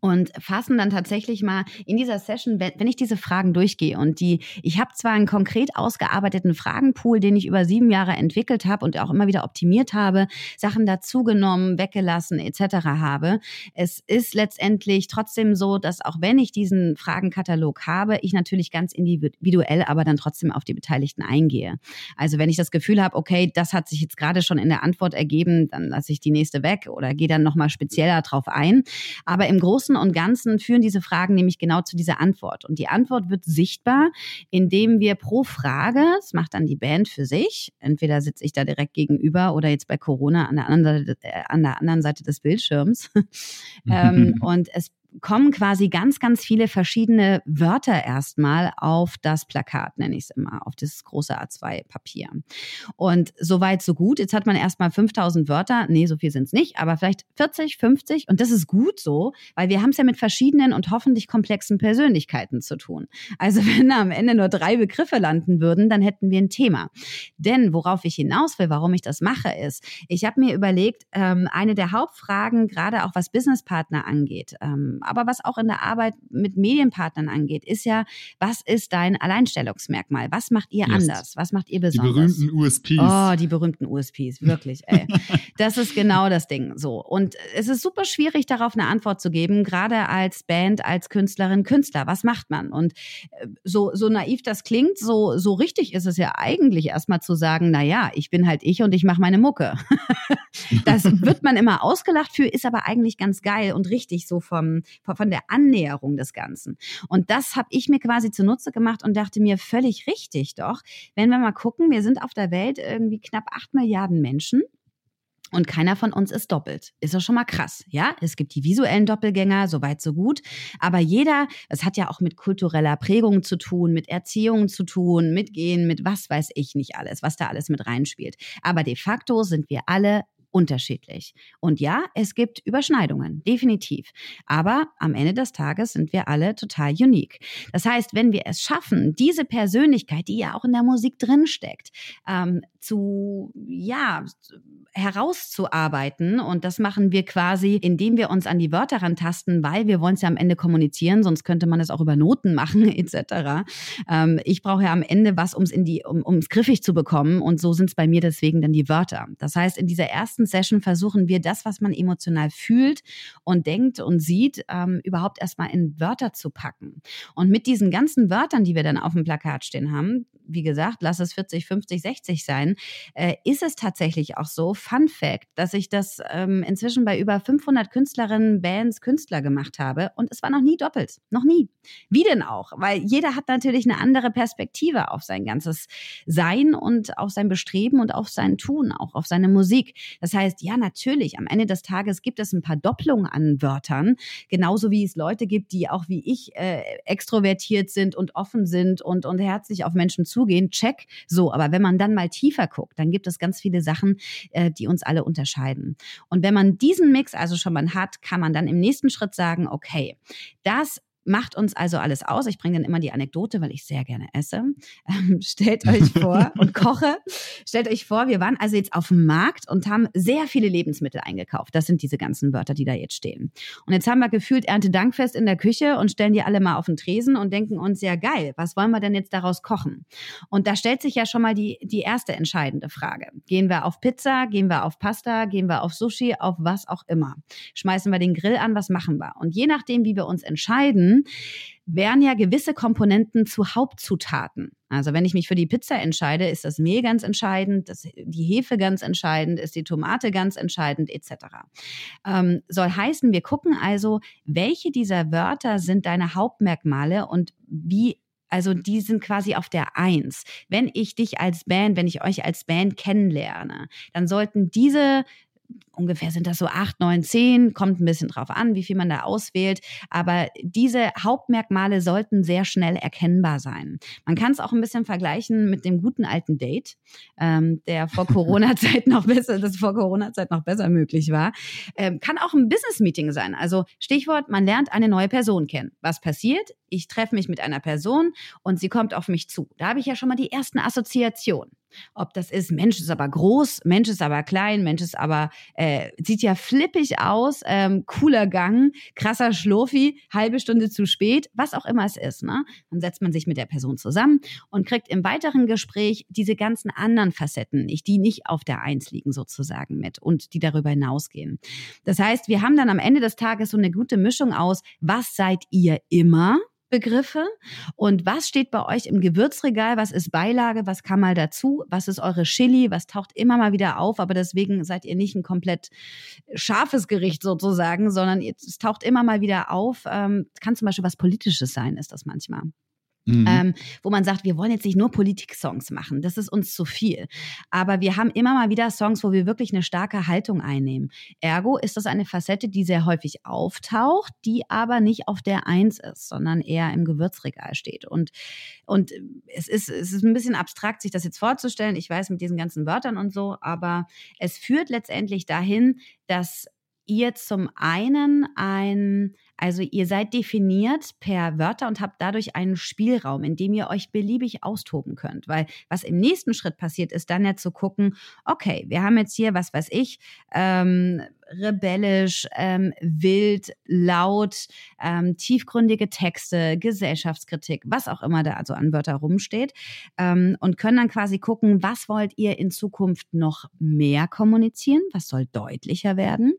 und fassen dann tatsächlich mal in dieser Session, wenn, ich diese Fragen durchgehe und die, ich habe zwar einen konkret ausgearbeiteten Fragenpool, den ich über sieben Jahre entwickelt habe und auch immer wieder optimiert habe, Sachen dazugenommen, weggelassen etc. habe. Es ist letztendlich trotzdem so, dass auch wenn ich diesen Fragenkatalog habe, ich natürlich ganz individuell, aber dann trotzdem auf die Beteiligten eingehe. Also wenn ich das Gefühl habe, okay, das hat sich jetzt gerade schon in der Antwort ergeben, dann lasse ich die nächste weg oder gehe dann nochmal spezieller drauf ein. Aber im Großen Großen und Ganzen führen diese Fragen nämlich genau zu dieser Antwort. Und die Antwort wird sichtbar, indem wir pro Frage, das macht dann die Band für sich, entweder sitze ich da direkt gegenüber oder jetzt bei Corona an der anderen Seite, äh, an der anderen Seite des Bildschirms. ähm, und es kommen quasi ganz, ganz viele verschiedene Wörter erstmal auf das Plakat, nenne ich es immer, auf das große A2-Papier. Und so so gut. Jetzt hat man erstmal 5000 Wörter. Nee, so viel sind es nicht, aber vielleicht 40, 50. Und das ist gut so, weil wir haben es ja mit verschiedenen und hoffentlich komplexen Persönlichkeiten zu tun. Also wenn am Ende nur drei Begriffe landen würden, dann hätten wir ein Thema. Denn worauf ich hinaus will, warum ich das mache, ist, ich habe mir überlegt, ähm, eine der Hauptfragen, gerade auch was Businesspartner angeht, ähm, aber was auch in der Arbeit mit Medienpartnern angeht, ist ja, was ist dein Alleinstellungsmerkmal? Was macht ihr yes. anders? Was macht ihr besonders? Die berühmten USPs. Oh, die berühmten USPs, wirklich, ey. das ist genau das Ding. So. Und es ist super schwierig, darauf eine Antwort zu geben, gerade als Band, als Künstlerin, Künstler. Was macht man? Und äh, so, so naiv das klingt, so, so richtig ist es ja eigentlich erstmal zu sagen, na ja, ich bin halt ich und ich mache meine Mucke. das wird man immer ausgelacht für, ist aber eigentlich ganz geil und richtig so vom, von der Annäherung des Ganzen. Und das habe ich mir quasi zunutze gemacht und dachte mir, völlig richtig doch. Wenn wir mal gucken, wir sind auf der Welt irgendwie knapp acht Milliarden Menschen. Und keiner von uns ist doppelt. Ist doch schon mal krass, ja? Es gibt die visuellen Doppelgänger, soweit so gut. Aber jeder, es hat ja auch mit kultureller Prägung zu tun, mit Erziehung zu tun, mit Gehen, mit was weiß ich nicht alles, was da alles mit reinspielt. Aber de facto sind wir alle unterschiedlich. Und ja, es gibt Überschneidungen, definitiv. Aber am Ende des Tages sind wir alle total unique. Das heißt, wenn wir es schaffen, diese Persönlichkeit, die ja auch in der Musik drinsteckt, ähm, zu, ja, herauszuarbeiten. Und das machen wir quasi, indem wir uns an die Wörter rantasten, weil wir wollen es ja am Ende kommunizieren, sonst könnte man es auch über Noten machen, etc. Ähm, ich brauche ja am Ende was, um's in die, um es griffig zu bekommen. Und so sind es bei mir deswegen dann die Wörter. Das heißt, in dieser ersten Session versuchen wir das, was man emotional fühlt und denkt und sieht, ähm, überhaupt erstmal in Wörter zu packen. Und mit diesen ganzen Wörtern, die wir dann auf dem Plakat stehen haben, wie gesagt, lass es 40, 50, 60 sein, äh, ist es tatsächlich auch so, Fun Fact, dass ich das ähm, inzwischen bei über 500 Künstlerinnen, Bands, Künstler gemacht habe und es war noch nie doppelt, noch nie. Wie denn auch? Weil jeder hat natürlich eine andere Perspektive auf sein ganzes Sein und auf sein Bestreben und auf sein Tun, auch auf seine Musik. Das heißt, ja, natürlich, am Ende des Tages gibt es ein paar Doppelungen an Wörtern, genauso wie es Leute gibt, die auch wie ich äh, extrovertiert sind und offen sind und, und herzlich auf Menschen zugehen. Check. So, aber wenn man dann mal tiefer guckt, dann gibt es ganz viele Sachen, äh, die uns alle unterscheiden. Und wenn man diesen Mix also schon mal hat, kann man dann im nächsten Schritt sagen, okay, das macht uns also alles aus. Ich bringe dann immer die Anekdote, weil ich sehr gerne esse. Ähm, stellt euch vor und koche. Stellt euch vor, wir waren also jetzt auf dem Markt und haben sehr viele Lebensmittel eingekauft. Das sind diese ganzen Wörter, die da jetzt stehen. Und jetzt haben wir gefühlt Erntedankfest in der Küche und stellen die alle mal auf den Tresen und denken uns, ja geil, was wollen wir denn jetzt daraus kochen? Und da stellt sich ja schon mal die, die erste entscheidende Frage. Gehen wir auf Pizza? Gehen wir auf Pasta? Gehen wir auf Sushi? Auf was auch immer? Schmeißen wir den Grill an? Was machen wir? Und je nachdem, wie wir uns entscheiden, werden ja gewisse Komponenten zu Hauptzutaten. Also wenn ich mich für die Pizza entscheide, ist das Mehl ganz entscheidend, das, die Hefe ganz entscheidend, ist die Tomate ganz entscheidend, etc. Ähm, soll heißen, wir gucken also, welche dieser Wörter sind deine Hauptmerkmale und wie also die sind quasi auf der Eins. Wenn ich dich als Band, wenn ich euch als Band kennenlerne, dann sollten diese ungefähr sind das so acht, neun, zehn, kommt ein bisschen drauf an, wie viel man da auswählt. Aber diese Hauptmerkmale sollten sehr schnell erkennbar sein. Man kann es auch ein bisschen vergleichen mit dem guten alten Date, ähm, der vor Corona-Zeit noch besser, das vor Corona-Zeit noch besser möglich war. Ähm, kann auch ein Business-Meeting sein. Also Stichwort, man lernt eine neue Person kennen. Was passiert? Ich treffe mich mit einer Person und sie kommt auf mich zu. Da habe ich ja schon mal die ersten Assoziationen. Ob das ist, Mensch ist aber groß, Mensch ist aber klein, Mensch ist aber, äh, sieht ja flippig aus, ähm, cooler Gang, krasser Schlurfi, halbe Stunde zu spät, was auch immer es ist. Ne? Dann setzt man sich mit der Person zusammen und kriegt im weiteren Gespräch diese ganzen anderen Facetten, die nicht auf der Eins liegen sozusagen mit und die darüber hinausgehen. Das heißt, wir haben dann am Ende des Tages so eine gute Mischung aus, was seid ihr immer? Begriffe. Und was steht bei euch im Gewürzregal, was ist Beilage, was kann mal dazu, was ist eure Chili, was taucht immer mal wieder auf, aber deswegen seid ihr nicht ein komplett scharfes Gericht sozusagen, sondern es taucht immer mal wieder auf. Ähm, kann zum Beispiel was Politisches sein, ist das manchmal. Mhm. Ähm, wo man sagt, wir wollen jetzt nicht nur Politik-Songs machen, das ist uns zu viel. Aber wir haben immer mal wieder Songs, wo wir wirklich eine starke Haltung einnehmen. Ergo ist das eine Facette, die sehr häufig auftaucht, die aber nicht auf der Eins ist, sondern eher im Gewürzregal steht. Und, und es, ist, es ist ein bisschen abstrakt, sich das jetzt vorzustellen. Ich weiß mit diesen ganzen Wörtern und so, aber es führt letztendlich dahin, dass ihr zum einen ein, also ihr seid definiert per Wörter und habt dadurch einen Spielraum, in dem ihr euch beliebig austoben könnt. Weil was im nächsten Schritt passiert, ist dann ja zu gucken, okay, wir haben jetzt hier, was weiß ich, ähm, rebellisch, ähm, wild, laut, ähm, tiefgründige Texte, Gesellschaftskritik, was auch immer da also an Wörter rumsteht ähm, und können dann quasi gucken, was wollt ihr in Zukunft noch mehr kommunizieren, was soll deutlicher werden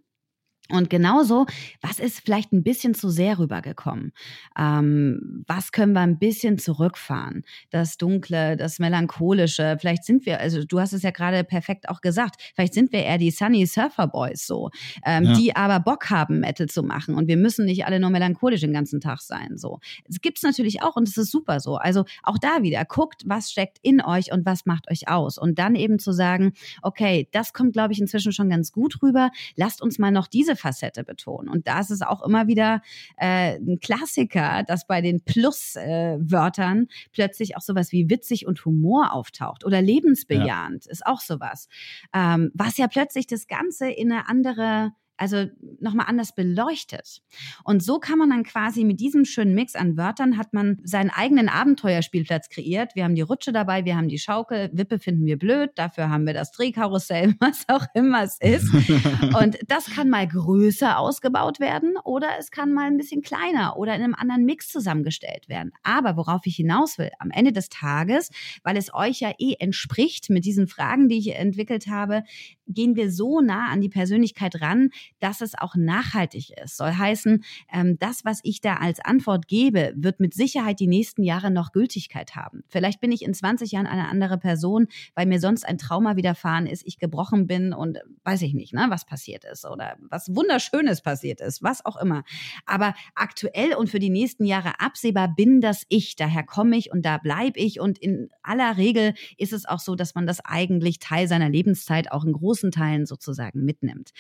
und genauso, was ist vielleicht ein bisschen zu sehr rübergekommen? Ähm, was können wir ein bisschen zurückfahren? Das Dunkle, das Melancholische. Vielleicht sind wir, also du hast es ja gerade perfekt auch gesagt, vielleicht sind wir eher die Sunny Surfer Boys so, ähm, ja. die aber Bock haben, Metal zu machen. Und wir müssen nicht alle nur melancholisch den ganzen Tag sein. So, es gibt's natürlich auch und es ist super so. Also auch da wieder guckt, was steckt in euch und was macht euch aus. Und dann eben zu sagen, okay, das kommt, glaube ich, inzwischen schon ganz gut rüber. Lasst uns mal noch diese Facette betonen. Und da ist es auch immer wieder äh, ein Klassiker, dass bei den Plus-Wörtern äh, plötzlich auch sowas wie witzig und Humor auftaucht oder lebensbejahend ja. ist auch sowas. Ähm, was ja plötzlich das Ganze in eine andere also nochmal anders beleuchtet. Und so kann man dann quasi mit diesem schönen Mix an Wörtern hat man seinen eigenen Abenteuerspielplatz kreiert. Wir haben die Rutsche dabei, wir haben die Schaukel, Wippe finden wir blöd, dafür haben wir das Drehkarussell, was auch immer es ist. Und das kann mal größer ausgebaut werden oder es kann mal ein bisschen kleiner oder in einem anderen Mix zusammengestellt werden. Aber worauf ich hinaus will, am Ende des Tages, weil es euch ja eh entspricht mit diesen Fragen, die ich entwickelt habe, gehen wir so nah an die Persönlichkeit ran, dass es auch nachhaltig ist. Soll heißen, ähm, das, was ich da als Antwort gebe, wird mit Sicherheit die nächsten Jahre noch Gültigkeit haben. Vielleicht bin ich in 20 Jahren eine andere Person, weil mir sonst ein Trauma widerfahren ist, ich gebrochen bin und weiß ich nicht, ne, was passiert ist oder was Wunderschönes passiert ist, was auch immer. Aber aktuell und für die nächsten Jahre absehbar bin das ich. Daher komme ich und da bleibe ich. Und in aller Regel ist es auch so, dass man das eigentlich Teil seiner Lebenszeit auch in großen Teilen sozusagen mitnimmt.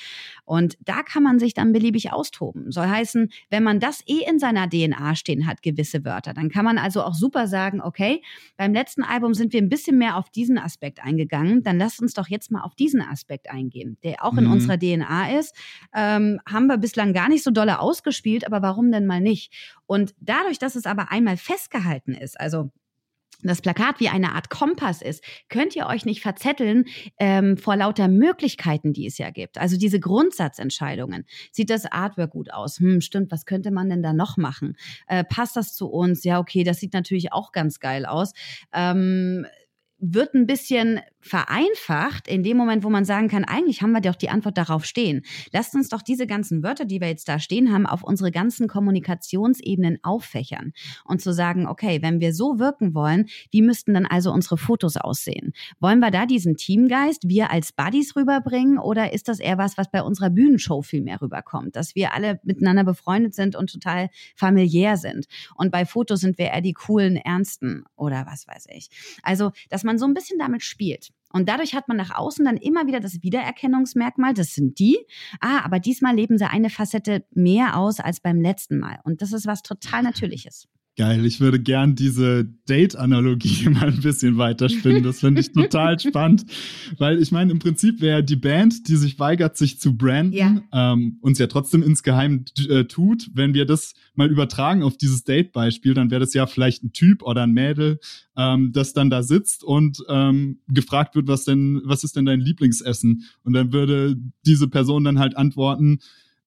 Und da kann man sich dann beliebig austoben. Soll heißen, wenn man das eh in seiner DNA stehen hat, gewisse Wörter, dann kann man also auch super sagen, okay, beim letzten Album sind wir ein bisschen mehr auf diesen Aspekt eingegangen, dann lasst uns doch jetzt mal auf diesen Aspekt eingehen, der auch in mhm. unserer DNA ist. Ähm, haben wir bislang gar nicht so dolle ausgespielt, aber warum denn mal nicht? Und dadurch, dass es aber einmal festgehalten ist, also das Plakat wie eine Art Kompass ist, könnt ihr euch nicht verzetteln ähm, vor lauter Möglichkeiten, die es ja gibt. Also diese Grundsatzentscheidungen. Sieht das Artwork gut aus? Hm, stimmt, was könnte man denn da noch machen? Äh, passt das zu uns? Ja, okay, das sieht natürlich auch ganz geil aus. Ähm, wird ein bisschen vereinfacht in dem Moment, wo man sagen kann, eigentlich haben wir doch die Antwort darauf stehen. Lasst uns doch diese ganzen Wörter, die wir jetzt da stehen haben, auf unsere ganzen Kommunikationsebenen auffächern und zu sagen, okay, wenn wir so wirken wollen, wie müssten dann also unsere Fotos aussehen? Wollen wir da diesen Teamgeist, wir als Buddies rüberbringen oder ist das eher was, was bei unserer Bühnenshow viel mehr rüberkommt, dass wir alle miteinander befreundet sind und total familiär sind und bei Fotos sind wir eher die coolen Ernsten oder was weiß ich. Also, dass man so ein bisschen damit spielt. Und dadurch hat man nach außen dann immer wieder das Wiedererkennungsmerkmal, das sind die. Ah, aber diesmal leben sie eine Facette mehr aus als beim letzten Mal. Und das ist was total Natürliches. Geil, ich würde gern diese Date-Analogie mal ein bisschen weiterspinnen. Das finde ich total spannend, weil ich meine, im Prinzip wäre die Band, die sich weigert, sich zu branden, ja. ähm, uns ja trotzdem insgeheim äh, tut. Wenn wir das mal übertragen auf dieses Date-Beispiel, dann wäre das ja vielleicht ein Typ oder ein Mädel, ähm, das dann da sitzt und ähm, gefragt wird, was denn, was ist denn dein Lieblingsessen? Und dann würde diese Person dann halt antworten,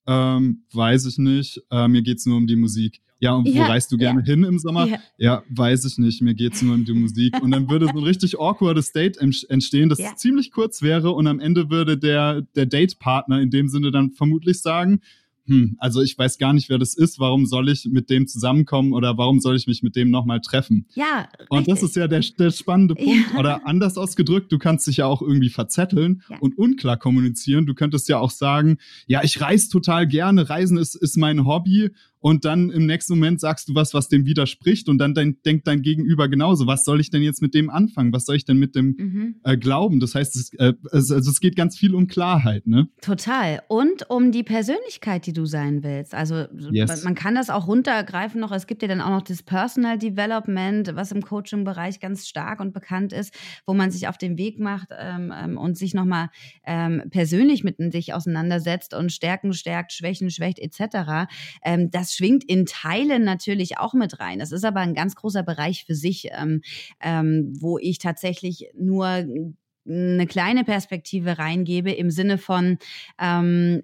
ähm, weiß ich nicht, äh, mir geht's nur um die Musik ja, und wo ja, reist du gerne ja. hin im Sommer? Ja. ja. weiß ich nicht, mir geht's nur um die Musik. Und dann würde so ein richtig awkwardes Date entstehen, das ziemlich kurz wäre und am Ende würde der, der Date-Partner in dem Sinne dann vermutlich sagen, hm, also ich weiß gar nicht, wer das ist, warum soll ich mit dem zusammenkommen oder warum soll ich mich mit dem nochmal treffen? Ja. Und richtig. das ist ja der, der spannende Punkt. Ja. Oder anders ausgedrückt, du kannst dich ja auch irgendwie verzetteln ja. und unklar kommunizieren. Du könntest ja auch sagen, ja, ich reise total gerne, Reisen ist, ist mein Hobby und dann im nächsten Moment sagst du was, was dem widerspricht und dann dein, denkt dein Gegenüber genauso. Was soll ich denn jetzt mit dem anfangen? Was soll ich denn mit dem mhm. äh, glauben? Das heißt, es, äh, es, also es geht ganz viel um Klarheit, ne? Total. Und um die Persönlichkeit, die du sein willst. Also yes. man kann das auch runtergreifen noch. Es gibt ja dann auch noch das Personal Development, was im Coaching-Bereich ganz stark und bekannt ist, wo man sich auf den Weg macht ähm, ähm und sich nochmal ähm, persönlich mit sich auseinandersetzt und Stärken stärkt, Schwächen schwächt etc. Ähm, das schwingt in Teilen natürlich auch mit rein. Das ist aber ein ganz großer Bereich für sich, ähm, ähm, wo ich tatsächlich nur eine kleine Perspektive reingebe im Sinne von, ähm,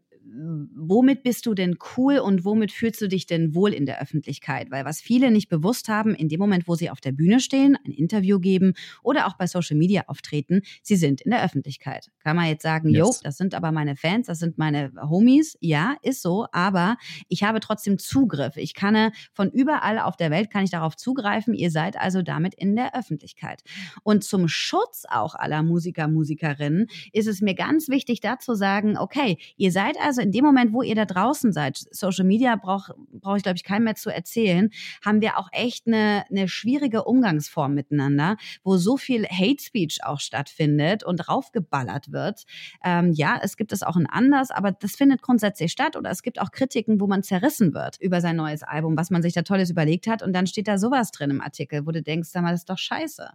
womit bist du denn cool und womit fühlst du dich denn wohl in der Öffentlichkeit? Weil was viele nicht bewusst haben, in dem Moment, wo sie auf der Bühne stehen, ein Interview geben oder auch bei Social Media auftreten, sie sind in der Öffentlichkeit. Kann man jetzt sagen, yes. jo, das sind aber meine Fans, das sind meine Homies. Ja, ist so, aber ich habe trotzdem Zugriff. Ich kann von überall auf der Welt kann ich darauf zugreifen. Ihr seid also damit in der Öffentlichkeit. Und zum Schutz auch aller Musiker, Musikerinnen ist es mir ganz wichtig, da zu sagen, okay, ihr seid also in dem Moment, wo ihr da draußen seid, Social Media brauche brauch ich, glaube ich, keinem mehr zu erzählen, haben wir auch echt eine, eine schwierige Umgangsform miteinander, wo so viel Hate Speech auch stattfindet und draufgeballert wird. Ähm, ja, es gibt es auch in anders, aber das findet grundsätzlich statt. Oder es gibt auch Kritiken, wo man zerrissen wird über sein neues Album, was man sich da Tolles überlegt hat. Und dann steht da sowas drin im Artikel, wo du denkst, sag mal, das ist doch scheiße.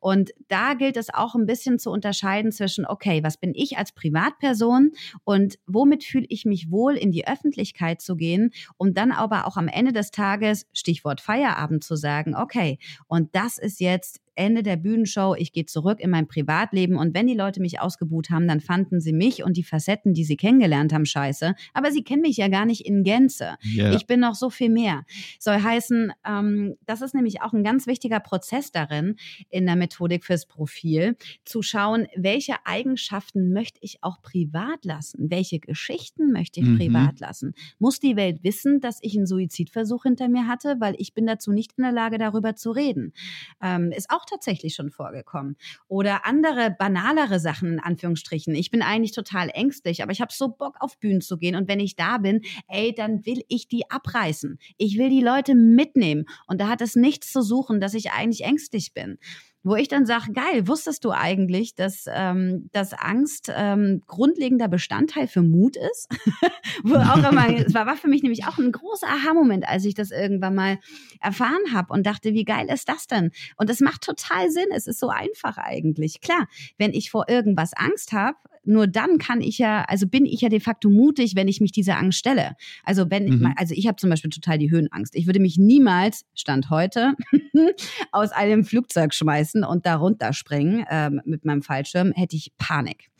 Und da gilt es auch ein bisschen zu unterscheiden zwischen, okay, was bin ich als Privatperson und womit fühle ich mich wohl, in die Öffentlichkeit zu gehen, um dann aber auch am Ende des Tages, Stichwort Feierabend, zu sagen, okay, und das ist jetzt Ende der Bühnenshow, ich gehe zurück in mein Privatleben und wenn die Leute mich ausgebuht haben, dann fanden sie mich und die Facetten, die sie kennengelernt haben, scheiße. Aber sie kennen mich ja gar nicht in Gänze. Yeah. Ich bin noch so viel mehr. Soll heißen, ähm, das ist nämlich auch ein ganz wichtiger Prozess darin, in der Methodik fürs Profil, zu schauen, welche Eigenschaften möchte ich auch privat lassen? Welche Geschichten möchte ich mhm. privat lassen? Muss die Welt wissen, dass ich einen Suizidversuch hinter mir hatte, weil ich bin dazu nicht in der Lage, darüber zu reden? Ähm, ist auch tatsächlich schon vorgekommen. Oder andere banalere Sachen in Anführungsstrichen. Ich bin eigentlich total ängstlich, aber ich habe so Bock auf Bühnen zu gehen und wenn ich da bin, ey, dann will ich die abreißen. Ich will die Leute mitnehmen und da hat es nichts zu suchen, dass ich eigentlich ängstlich bin wo ich dann sage, geil, wusstest du eigentlich, dass, ähm, dass Angst ähm, grundlegender Bestandteil für Mut ist? wo auch immer, es war, war für mich nämlich auch ein großer Aha-Moment, als ich das irgendwann mal erfahren habe und dachte, wie geil ist das denn? Und es macht total Sinn, es ist so einfach eigentlich. Klar, wenn ich vor irgendwas Angst habe, nur dann kann ich ja, also bin ich ja de facto mutig, wenn ich mich dieser Angst stelle. Also wenn, mhm. also ich habe zum Beispiel total die Höhenangst. Ich würde mich niemals, Stand heute, aus einem Flugzeug schmeißen und da runterspringen ähm, mit meinem Fallschirm, hätte ich Panik.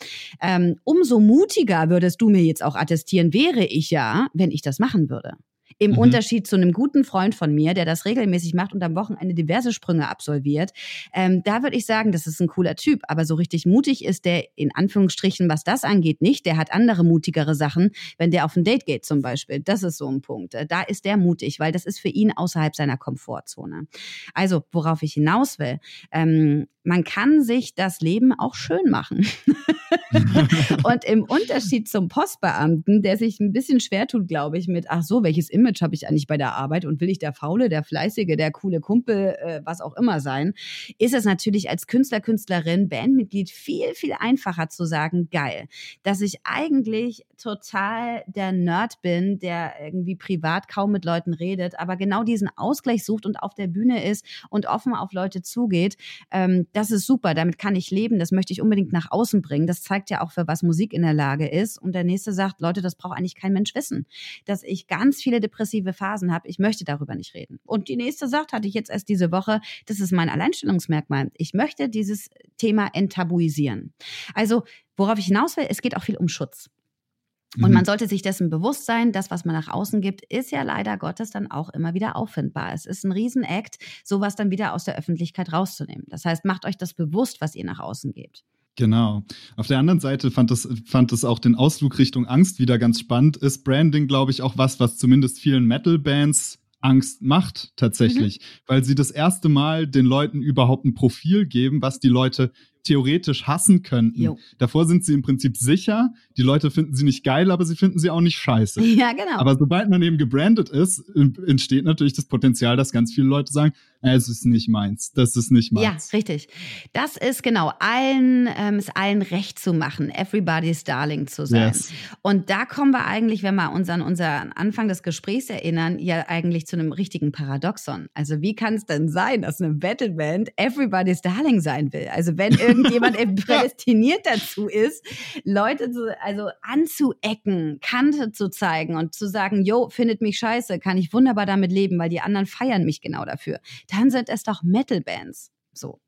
Ähm, umso mutiger würdest du mir jetzt auch attestieren, wäre ich ja, wenn ich das machen würde. Im mhm. Unterschied zu einem guten Freund von mir, der das regelmäßig macht und am Wochenende diverse Sprünge absolviert. Ähm, da würde ich sagen, das ist ein cooler Typ. Aber so richtig mutig ist der in Anführungsstrichen, was das angeht, nicht. Der hat andere mutigere Sachen, wenn der auf ein Date geht zum Beispiel. Das ist so ein Punkt. Äh, da ist der mutig, weil das ist für ihn außerhalb seiner Komfortzone. Also, worauf ich hinaus will, ähm, man kann sich das Leben auch schön machen. und im Unterschied zum Postbeamten, der sich ein bisschen schwer tut, glaube ich, mit, ach so, welches Image habe ich eigentlich bei der Arbeit und will ich der Faule, der Fleißige, der coole Kumpel, äh, was auch immer sein, ist es natürlich als Künstler, Künstlerin, Bandmitglied viel, viel einfacher zu sagen, geil, dass ich eigentlich total der Nerd bin, der irgendwie privat kaum mit Leuten redet, aber genau diesen Ausgleich sucht und auf der Bühne ist und offen auf Leute zugeht. Ähm, das ist super, damit kann ich leben, das möchte ich unbedingt nach außen bringen. Das zeigt ja auch, für was Musik in der Lage ist. Und der nächste sagt, Leute, das braucht eigentlich kein Mensch wissen, dass ich ganz viele depressive Phasen habe. Ich möchte darüber nicht reden. Und die nächste sagt, hatte ich jetzt erst diese Woche, das ist mein Alleinstellungsmerkmal. Ich möchte dieses Thema enttabuisieren. Also, worauf ich hinaus will, es geht auch viel um Schutz. Und man mhm. sollte sich dessen bewusst sein, das, was man nach außen gibt, ist ja leider Gottes dann auch immer wieder auffindbar. Es ist ein Riesenakt, sowas dann wieder aus der Öffentlichkeit rauszunehmen. Das heißt, macht euch das bewusst, was ihr nach außen gebt. Genau. Auf der anderen Seite fand es, fand auch den Ausflug Richtung Angst wieder ganz spannend. Ist Branding, glaube ich, auch was, was zumindest vielen Metal-Bands Angst macht tatsächlich, mhm. weil sie das erste Mal den Leuten überhaupt ein Profil geben, was die Leute theoretisch hassen könnten. Jo. Davor sind sie im Prinzip sicher. Die Leute finden sie nicht geil, aber sie finden sie auch nicht scheiße. Ja, genau. Aber sobald man eben gebrandet ist, entsteht natürlich das Potenzial, dass ganz viele Leute sagen, es ist nicht meins, das ist nicht meins. Ja, richtig. Das ist genau allen, ähm, es allen recht zu machen, everybody's darling zu sein. Yes. Und da kommen wir eigentlich, wenn wir uns an unseren Anfang des Gesprächs erinnern, ja eigentlich zu einem richtigen Paradoxon. Also wie kann es denn sein, dass eine Battleband everybody's darling sein will? Also wenn irgendjemand prädestiniert dazu ist, Leute zu, also anzuecken, Kante zu zeigen und zu sagen, yo, findet mich scheiße, kann ich wunderbar damit leben, weil die anderen feiern mich genau dafür. Dann sind es doch Metal-Bands. So.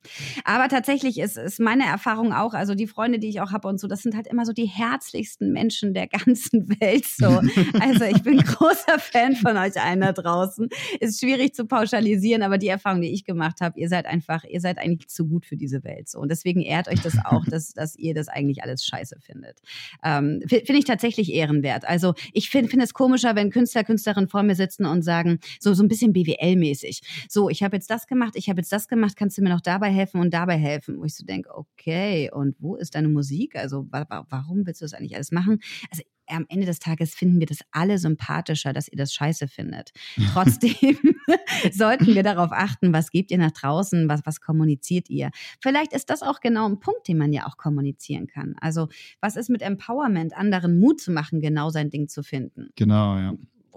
Aber tatsächlich ist, ist meine Erfahrung auch, also die Freunde, die ich auch habe und so, das sind halt immer so die herzlichsten Menschen der ganzen Welt. So. Also ich bin großer Fan von euch allen da draußen. Ist schwierig zu pauschalisieren, aber die Erfahrung, die ich gemacht habe, ihr seid einfach, ihr seid eigentlich zu gut für diese Welt. So. Und deswegen ehrt euch das auch, dass, dass ihr das eigentlich alles scheiße findet. Ähm, finde ich tatsächlich ehrenwert. Also ich finde find es komischer, wenn Künstler, Künstlerinnen vor mir sitzen und sagen, so, so ein bisschen BWL-mäßig. So, ich habe jetzt das gemacht, ich habe jetzt das gemacht, kannst du mir noch noch dabei helfen und dabei helfen, wo ich so denke, okay, und wo ist deine Musik? Also wa warum willst du das eigentlich alles machen? Also am Ende des Tages finden wir das alle sympathischer, dass ihr das scheiße findet. Trotzdem sollten wir darauf achten, was gebt ihr nach draußen, was, was kommuniziert ihr. Vielleicht ist das auch genau ein Punkt, den man ja auch kommunizieren kann. Also was ist mit Empowerment, anderen Mut zu machen, genau sein Ding zu finden? Genau, ja.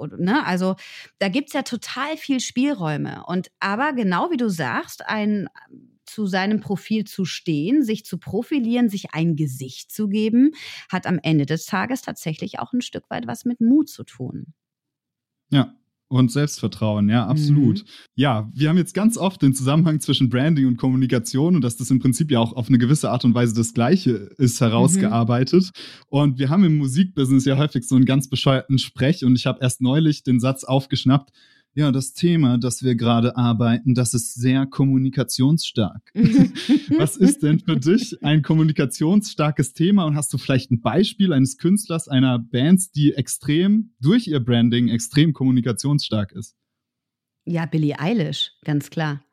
Ne? Also da gibt es ja total viel Spielräume. Und aber genau wie du sagst, ein zu seinem Profil zu stehen, sich zu profilieren, sich ein Gesicht zu geben, hat am Ende des Tages tatsächlich auch ein Stück weit was mit Mut zu tun. Ja, und Selbstvertrauen, ja, absolut. Mhm. Ja, wir haben jetzt ganz oft den Zusammenhang zwischen Branding und Kommunikation und dass das im Prinzip ja auch auf eine gewisse Art und Weise das Gleiche ist, herausgearbeitet. Mhm. Und wir haben im Musikbusiness ja häufig so einen ganz bescheuerten Sprech und ich habe erst neulich den Satz aufgeschnappt, ja, das Thema, das wir gerade arbeiten, das ist sehr kommunikationsstark. Was ist denn für dich ein kommunikationsstarkes Thema und hast du vielleicht ein Beispiel eines Künstlers, einer Band, die extrem durch ihr Branding extrem kommunikationsstark ist? Ja, Billie Eilish, ganz klar.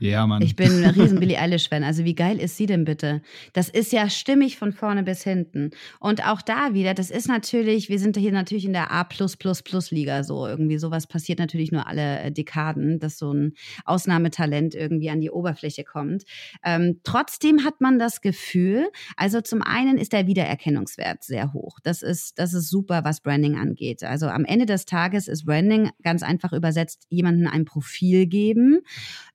Ja, Mann. Ich bin ein riesen Billie Eilish-Fan. Also wie geil ist sie denn bitte? Das ist ja stimmig von vorne bis hinten. Und auch da wieder, das ist natürlich, wir sind hier natürlich in der A+++-Liga so. Irgendwie sowas passiert natürlich nur alle äh, Dekaden, dass so ein Ausnahmetalent irgendwie an die Oberfläche kommt. Ähm, trotzdem hat man das Gefühl, also zum einen ist der Wiedererkennungswert sehr hoch. Das ist, das ist super, was Branding angeht. Also am Ende des Tages ist Branding ganz einfach übersetzt, jemanden ein Profil geben,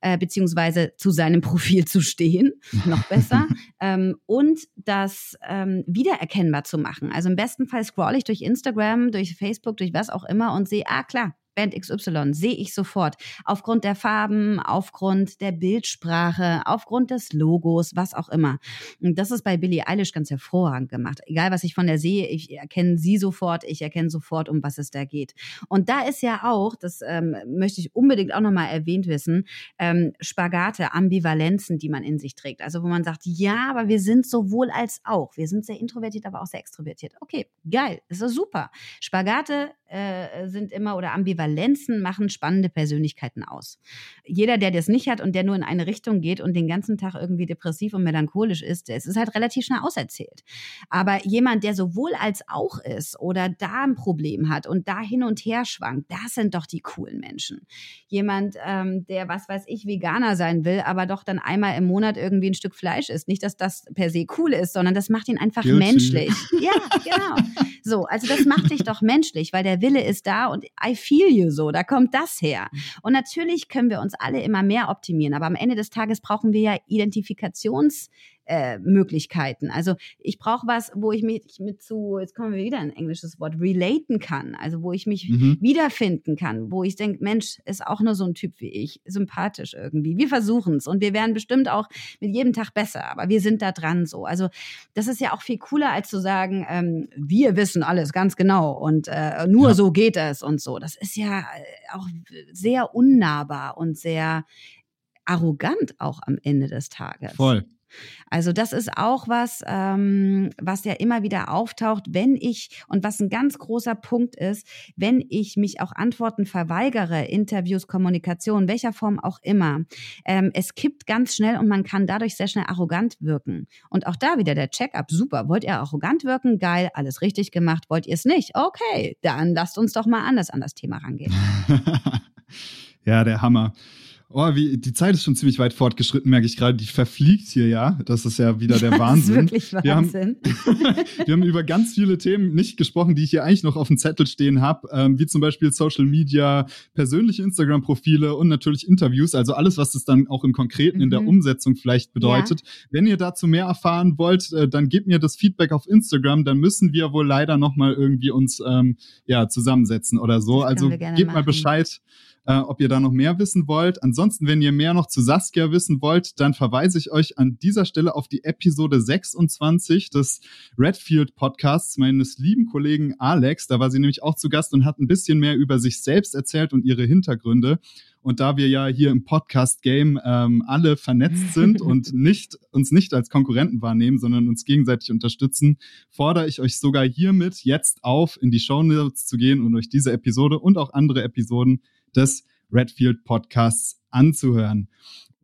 äh, beziehungsweise beziehungsweise zu seinem Profil zu stehen, noch besser, ähm, und das ähm, wiedererkennbar zu machen. Also im besten Fall scroll ich durch Instagram, durch Facebook, durch was auch immer und sehe, ah klar, Band XY sehe ich sofort. Aufgrund der Farben, aufgrund der Bildsprache, aufgrund des Logos, was auch immer. Und das ist bei Billie Eilish ganz hervorragend gemacht. Egal, was ich von der sehe, ich erkenne sie sofort, ich erkenne sofort, um was es da geht. Und da ist ja auch, das ähm, möchte ich unbedingt auch nochmal erwähnt wissen, ähm, Spagate, Ambivalenzen, die man in sich trägt. Also wo man sagt, ja, aber wir sind sowohl als auch. Wir sind sehr introvertiert, aber auch sehr extrovertiert. Okay, geil, ist doch super. Spagate äh, sind immer oder Ambivalenzen machen spannende Persönlichkeiten aus. Jeder, der das nicht hat und der nur in eine Richtung geht und den ganzen Tag irgendwie depressiv und melancholisch ist, es ist halt relativ schnell auserzählt. Aber jemand, der sowohl als auch ist oder da ein Problem hat und da hin und her schwankt, das sind doch die coolen Menschen. Jemand, ähm, der, was weiß ich, Veganer sein will, aber doch dann einmal im Monat irgendwie ein Stück Fleisch isst. Nicht, dass das per se cool ist, sondern das macht ihn einfach Guilty. menschlich. Ja, genau. So, also das macht dich doch menschlich, weil der der Wille ist da und I feel you so, da kommt das her. Und natürlich können wir uns alle immer mehr optimieren, aber am Ende des Tages brauchen wir ja Identifikations- äh, Möglichkeiten. Also ich brauche was, wo ich mich mit zu, jetzt kommen wir wieder ein englisches Wort, relaten kann. Also wo ich mich mhm. wiederfinden kann, wo ich denke, Mensch, ist auch nur so ein Typ wie ich, sympathisch irgendwie. Wir versuchen es und wir werden bestimmt auch mit jedem Tag besser, aber wir sind da dran so. Also das ist ja auch viel cooler, als zu sagen, ähm, wir wissen alles ganz genau und äh, nur ja. so geht es und so. Das ist ja äh, auch sehr unnahbar und sehr arrogant auch am Ende des Tages. Voll. Also das ist auch was, ähm, was ja immer wieder auftaucht, wenn ich, und was ein ganz großer Punkt ist, wenn ich mich auch Antworten verweigere, Interviews, Kommunikation, welcher Form auch immer. Ähm, es kippt ganz schnell und man kann dadurch sehr schnell arrogant wirken. Und auch da wieder der Check-up, super. Wollt ihr arrogant wirken? Geil, alles richtig gemacht. Wollt ihr es nicht? Okay, dann lasst uns doch mal anders an das Thema rangehen. ja, der Hammer. Oh, wie, die Zeit ist schon ziemlich weit fortgeschritten, merke ich gerade. Die verfliegt hier ja. Das ist ja wieder der Wahnsinn. Das ist wirklich Wahnsinn. Wir haben, wir haben über ganz viele Themen nicht gesprochen, die ich hier eigentlich noch auf dem Zettel stehen habe, ähm, wie zum Beispiel Social Media, persönliche Instagram-Profile und natürlich Interviews. Also alles, was das dann auch im Konkreten mhm. in der mhm. Umsetzung vielleicht bedeutet. Ja. Wenn ihr dazu mehr erfahren wollt, äh, dann gebt mir das Feedback auf Instagram. Dann müssen wir wohl leider noch mal irgendwie uns ähm, ja zusammensetzen oder so. also gebt mal Bescheid äh, ob ihr da noch mehr wissen wollt. Ansonsten, wenn ihr mehr noch zu Saskia wissen wollt, dann verweise ich euch an dieser Stelle auf die Episode 26 des Redfield Podcasts meines lieben Kollegen Alex. Da war sie nämlich auch zu Gast und hat ein bisschen mehr über sich selbst erzählt und ihre Hintergründe. Und da wir ja hier im Podcast-Game ähm, alle vernetzt sind und nicht, uns nicht als Konkurrenten wahrnehmen, sondern uns gegenseitig unterstützen, fordere ich euch sogar hiermit jetzt auf, in die Show Notes zu gehen und euch diese Episode und auch andere Episoden des Redfield Podcasts anzuhören.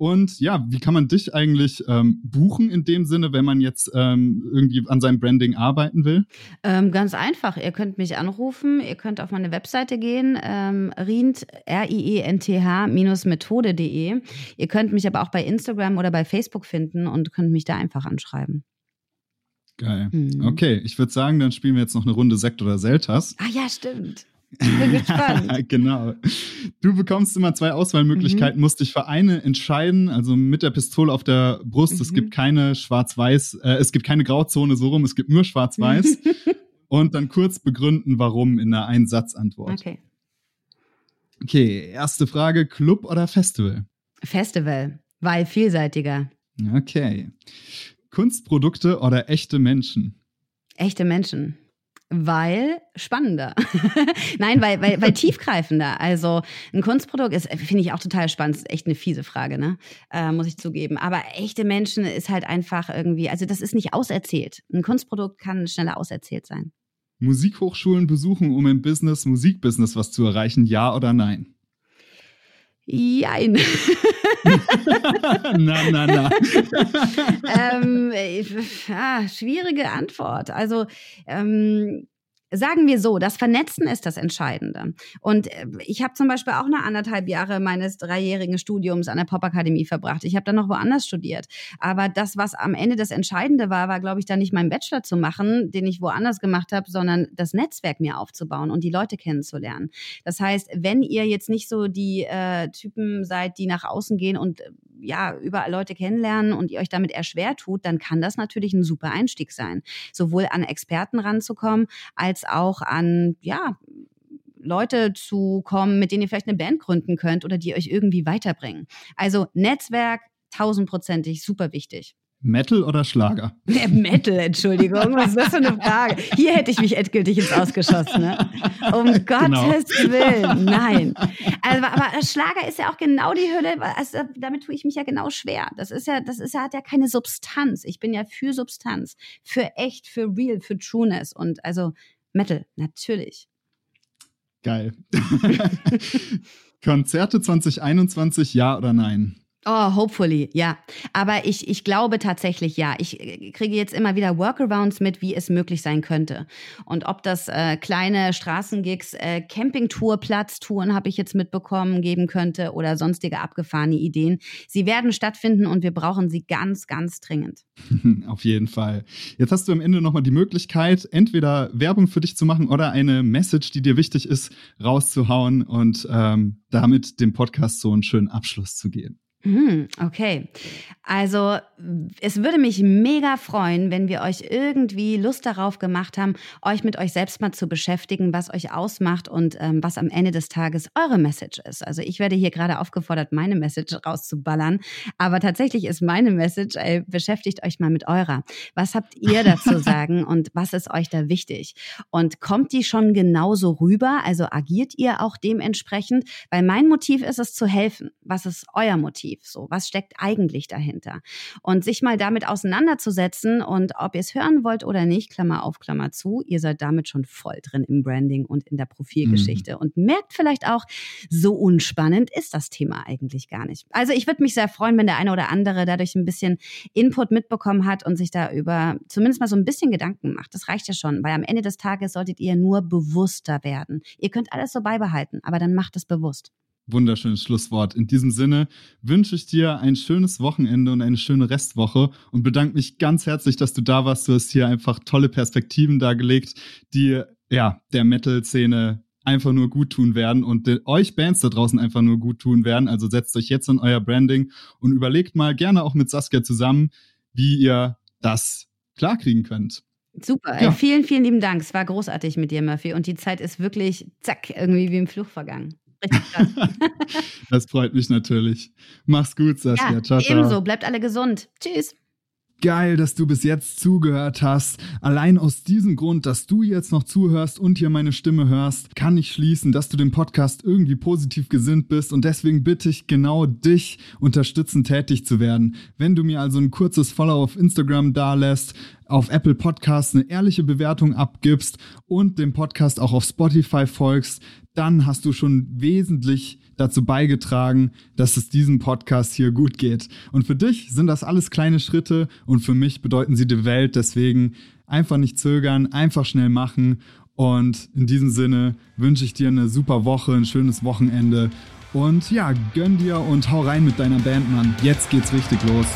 Und ja, wie kann man dich eigentlich ähm, buchen in dem Sinne, wenn man jetzt ähm, irgendwie an seinem Branding arbeiten will? Ähm, ganz einfach. Ihr könnt mich anrufen, ihr könnt auf meine Webseite gehen, ähm, rient, R-I-E-N-T-H-methode.de. Ihr könnt mich aber auch bei Instagram oder bei Facebook finden und könnt mich da einfach anschreiben. Geil. Mhm. Okay, ich würde sagen, dann spielen wir jetzt noch eine Runde Sekt oder Selters. Ah ja, stimmt. Ich bin gespannt. genau. Du bekommst immer zwei Auswahlmöglichkeiten, mhm. musst dich für eine entscheiden, also mit der Pistole auf der Brust. Mhm. Es gibt keine Schwarz-Weiß, äh, es gibt keine Grauzone so rum, es gibt nur Schwarz-Weiß. Und dann kurz begründen, warum in einer Einsatzantwort. Okay. Okay, erste Frage: Club oder Festival? Festival, weil vielseitiger. Okay. Kunstprodukte oder echte Menschen? Echte Menschen weil spannender. Nein, weil, weil, weil tiefgreifender. Also ein Kunstprodukt ist, finde ich auch total spannend. Ist echt eine fiese Frage, ne? Äh, muss ich zugeben. Aber echte Menschen ist halt einfach irgendwie, also das ist nicht auserzählt. Ein Kunstprodukt kann schneller auserzählt sein. Musikhochschulen besuchen, um im Business, Musikbusiness was zu erreichen, ja oder nein? Jein. na, na, na. ähm, ah, schwierige Antwort. Also, ähm, Sagen wir so, das Vernetzen ist das Entscheidende. Und äh, ich habe zum Beispiel auch eine anderthalb Jahre meines dreijährigen Studiums an der Popakademie verbracht. Ich habe dann noch woanders studiert. Aber das, was am Ende das Entscheidende war, war, glaube ich, dann nicht meinen Bachelor zu machen, den ich woanders gemacht habe, sondern das Netzwerk mir aufzubauen und die Leute kennenzulernen. Das heißt, wenn ihr jetzt nicht so die äh, Typen seid, die nach außen gehen und äh, ja, überall Leute kennenlernen und ihr euch damit eher schwer tut, dann kann das natürlich ein super Einstieg sein. Sowohl an Experten ranzukommen, als auch an, ja, Leute zu kommen, mit denen ihr vielleicht eine Band gründen könnt oder die euch irgendwie weiterbringen. Also Netzwerk, tausendprozentig super wichtig. Metal oder Schlager? Der Metal, Entschuldigung. Was ist das für eine Frage? Hier hätte ich mich endgültig ins Ausgeschossen. Ne? Um genau. Gottes Willen. Nein. Also, aber Schlager ist ja auch genau die Hülle. Also, damit tue ich mich ja genau schwer. Das ist ja, das ist ja, hat ja keine Substanz. Ich bin ja für Substanz. Für echt, für real, für Trueness. Und also Metal, natürlich. Geil. Konzerte 2021, ja oder nein? Oh, hopefully, ja. Aber ich, ich glaube tatsächlich ja. Ich äh, kriege jetzt immer wieder Workarounds mit, wie es möglich sein könnte. Und ob das äh, kleine Straßengigs, äh, Campingtour, Platztouren habe ich jetzt mitbekommen, geben könnte oder sonstige abgefahrene Ideen. Sie werden stattfinden und wir brauchen sie ganz, ganz dringend. Auf jeden Fall. Jetzt hast du am Ende nochmal die Möglichkeit, entweder Werbung für dich zu machen oder eine Message, die dir wichtig ist, rauszuhauen und ähm, damit dem Podcast so einen schönen Abschluss zu geben. Hm, okay. Also es würde mich mega freuen, wenn wir euch irgendwie Lust darauf gemacht haben, euch mit euch selbst mal zu beschäftigen, was euch ausmacht und ähm, was am Ende des Tages eure Message ist. Also ich werde hier gerade aufgefordert, meine Message rauszuballern. Aber tatsächlich ist meine Message, ey, beschäftigt euch mal mit eurer. Was habt ihr dazu sagen und was ist euch da wichtig? Und kommt die schon genauso rüber? Also agiert ihr auch dementsprechend? Weil mein Motiv ist es zu helfen. Was ist euer Motiv? Motiv? So, was steckt eigentlich dahinter? Und sich mal damit auseinanderzusetzen und ob ihr es hören wollt oder nicht, Klammer auf, Klammer zu, ihr seid damit schon voll drin im Branding und in der Profilgeschichte mhm. und merkt vielleicht auch, so unspannend ist das Thema eigentlich gar nicht. Also ich würde mich sehr freuen, wenn der eine oder andere dadurch ein bisschen Input mitbekommen hat und sich da über zumindest mal so ein bisschen Gedanken macht. Das reicht ja schon, weil am Ende des Tages solltet ihr nur bewusster werden. Ihr könnt alles so beibehalten, aber dann macht es bewusst wunderschönes Schlusswort. In diesem Sinne wünsche ich dir ein schönes Wochenende und eine schöne Restwoche und bedanke mich ganz herzlich, dass du da warst. Du hast hier einfach tolle Perspektiven dargelegt, die ja der Metal-Szene einfach nur gut tun werden und euch Bands da draußen einfach nur gut tun werden. Also setzt euch jetzt an euer Branding und überlegt mal gerne auch mit Saskia zusammen, wie ihr das klarkriegen könnt. Super, ja. vielen, vielen lieben Dank. Es war großartig mit dir, Murphy. Und die Zeit ist wirklich, zack, irgendwie wie im Fluch vergangen. das freut mich natürlich. Mach's gut, Saskia. Ja, ciao, ciao. Ebenso. Bleibt alle gesund. Tschüss. Geil, dass du bis jetzt zugehört hast. Allein aus diesem Grund, dass du jetzt noch zuhörst und hier meine Stimme hörst, kann ich schließen, dass du dem Podcast irgendwie positiv gesinnt bist und deswegen bitte ich genau dich unterstützen, tätig zu werden. Wenn du mir also ein kurzes Follow auf Instagram dalässt, auf Apple Podcasts eine ehrliche Bewertung abgibst und dem Podcast auch auf Spotify folgst, dann hast du schon wesentlich dazu beigetragen, dass es diesem Podcast hier gut geht. Und für dich sind das alles kleine Schritte und für mich bedeuten sie die Welt. Deswegen einfach nicht zögern, einfach schnell machen. Und in diesem Sinne wünsche ich dir eine super Woche, ein schönes Wochenende. Und ja, gönn dir und hau rein mit deiner Band, Mann. Jetzt geht's richtig los.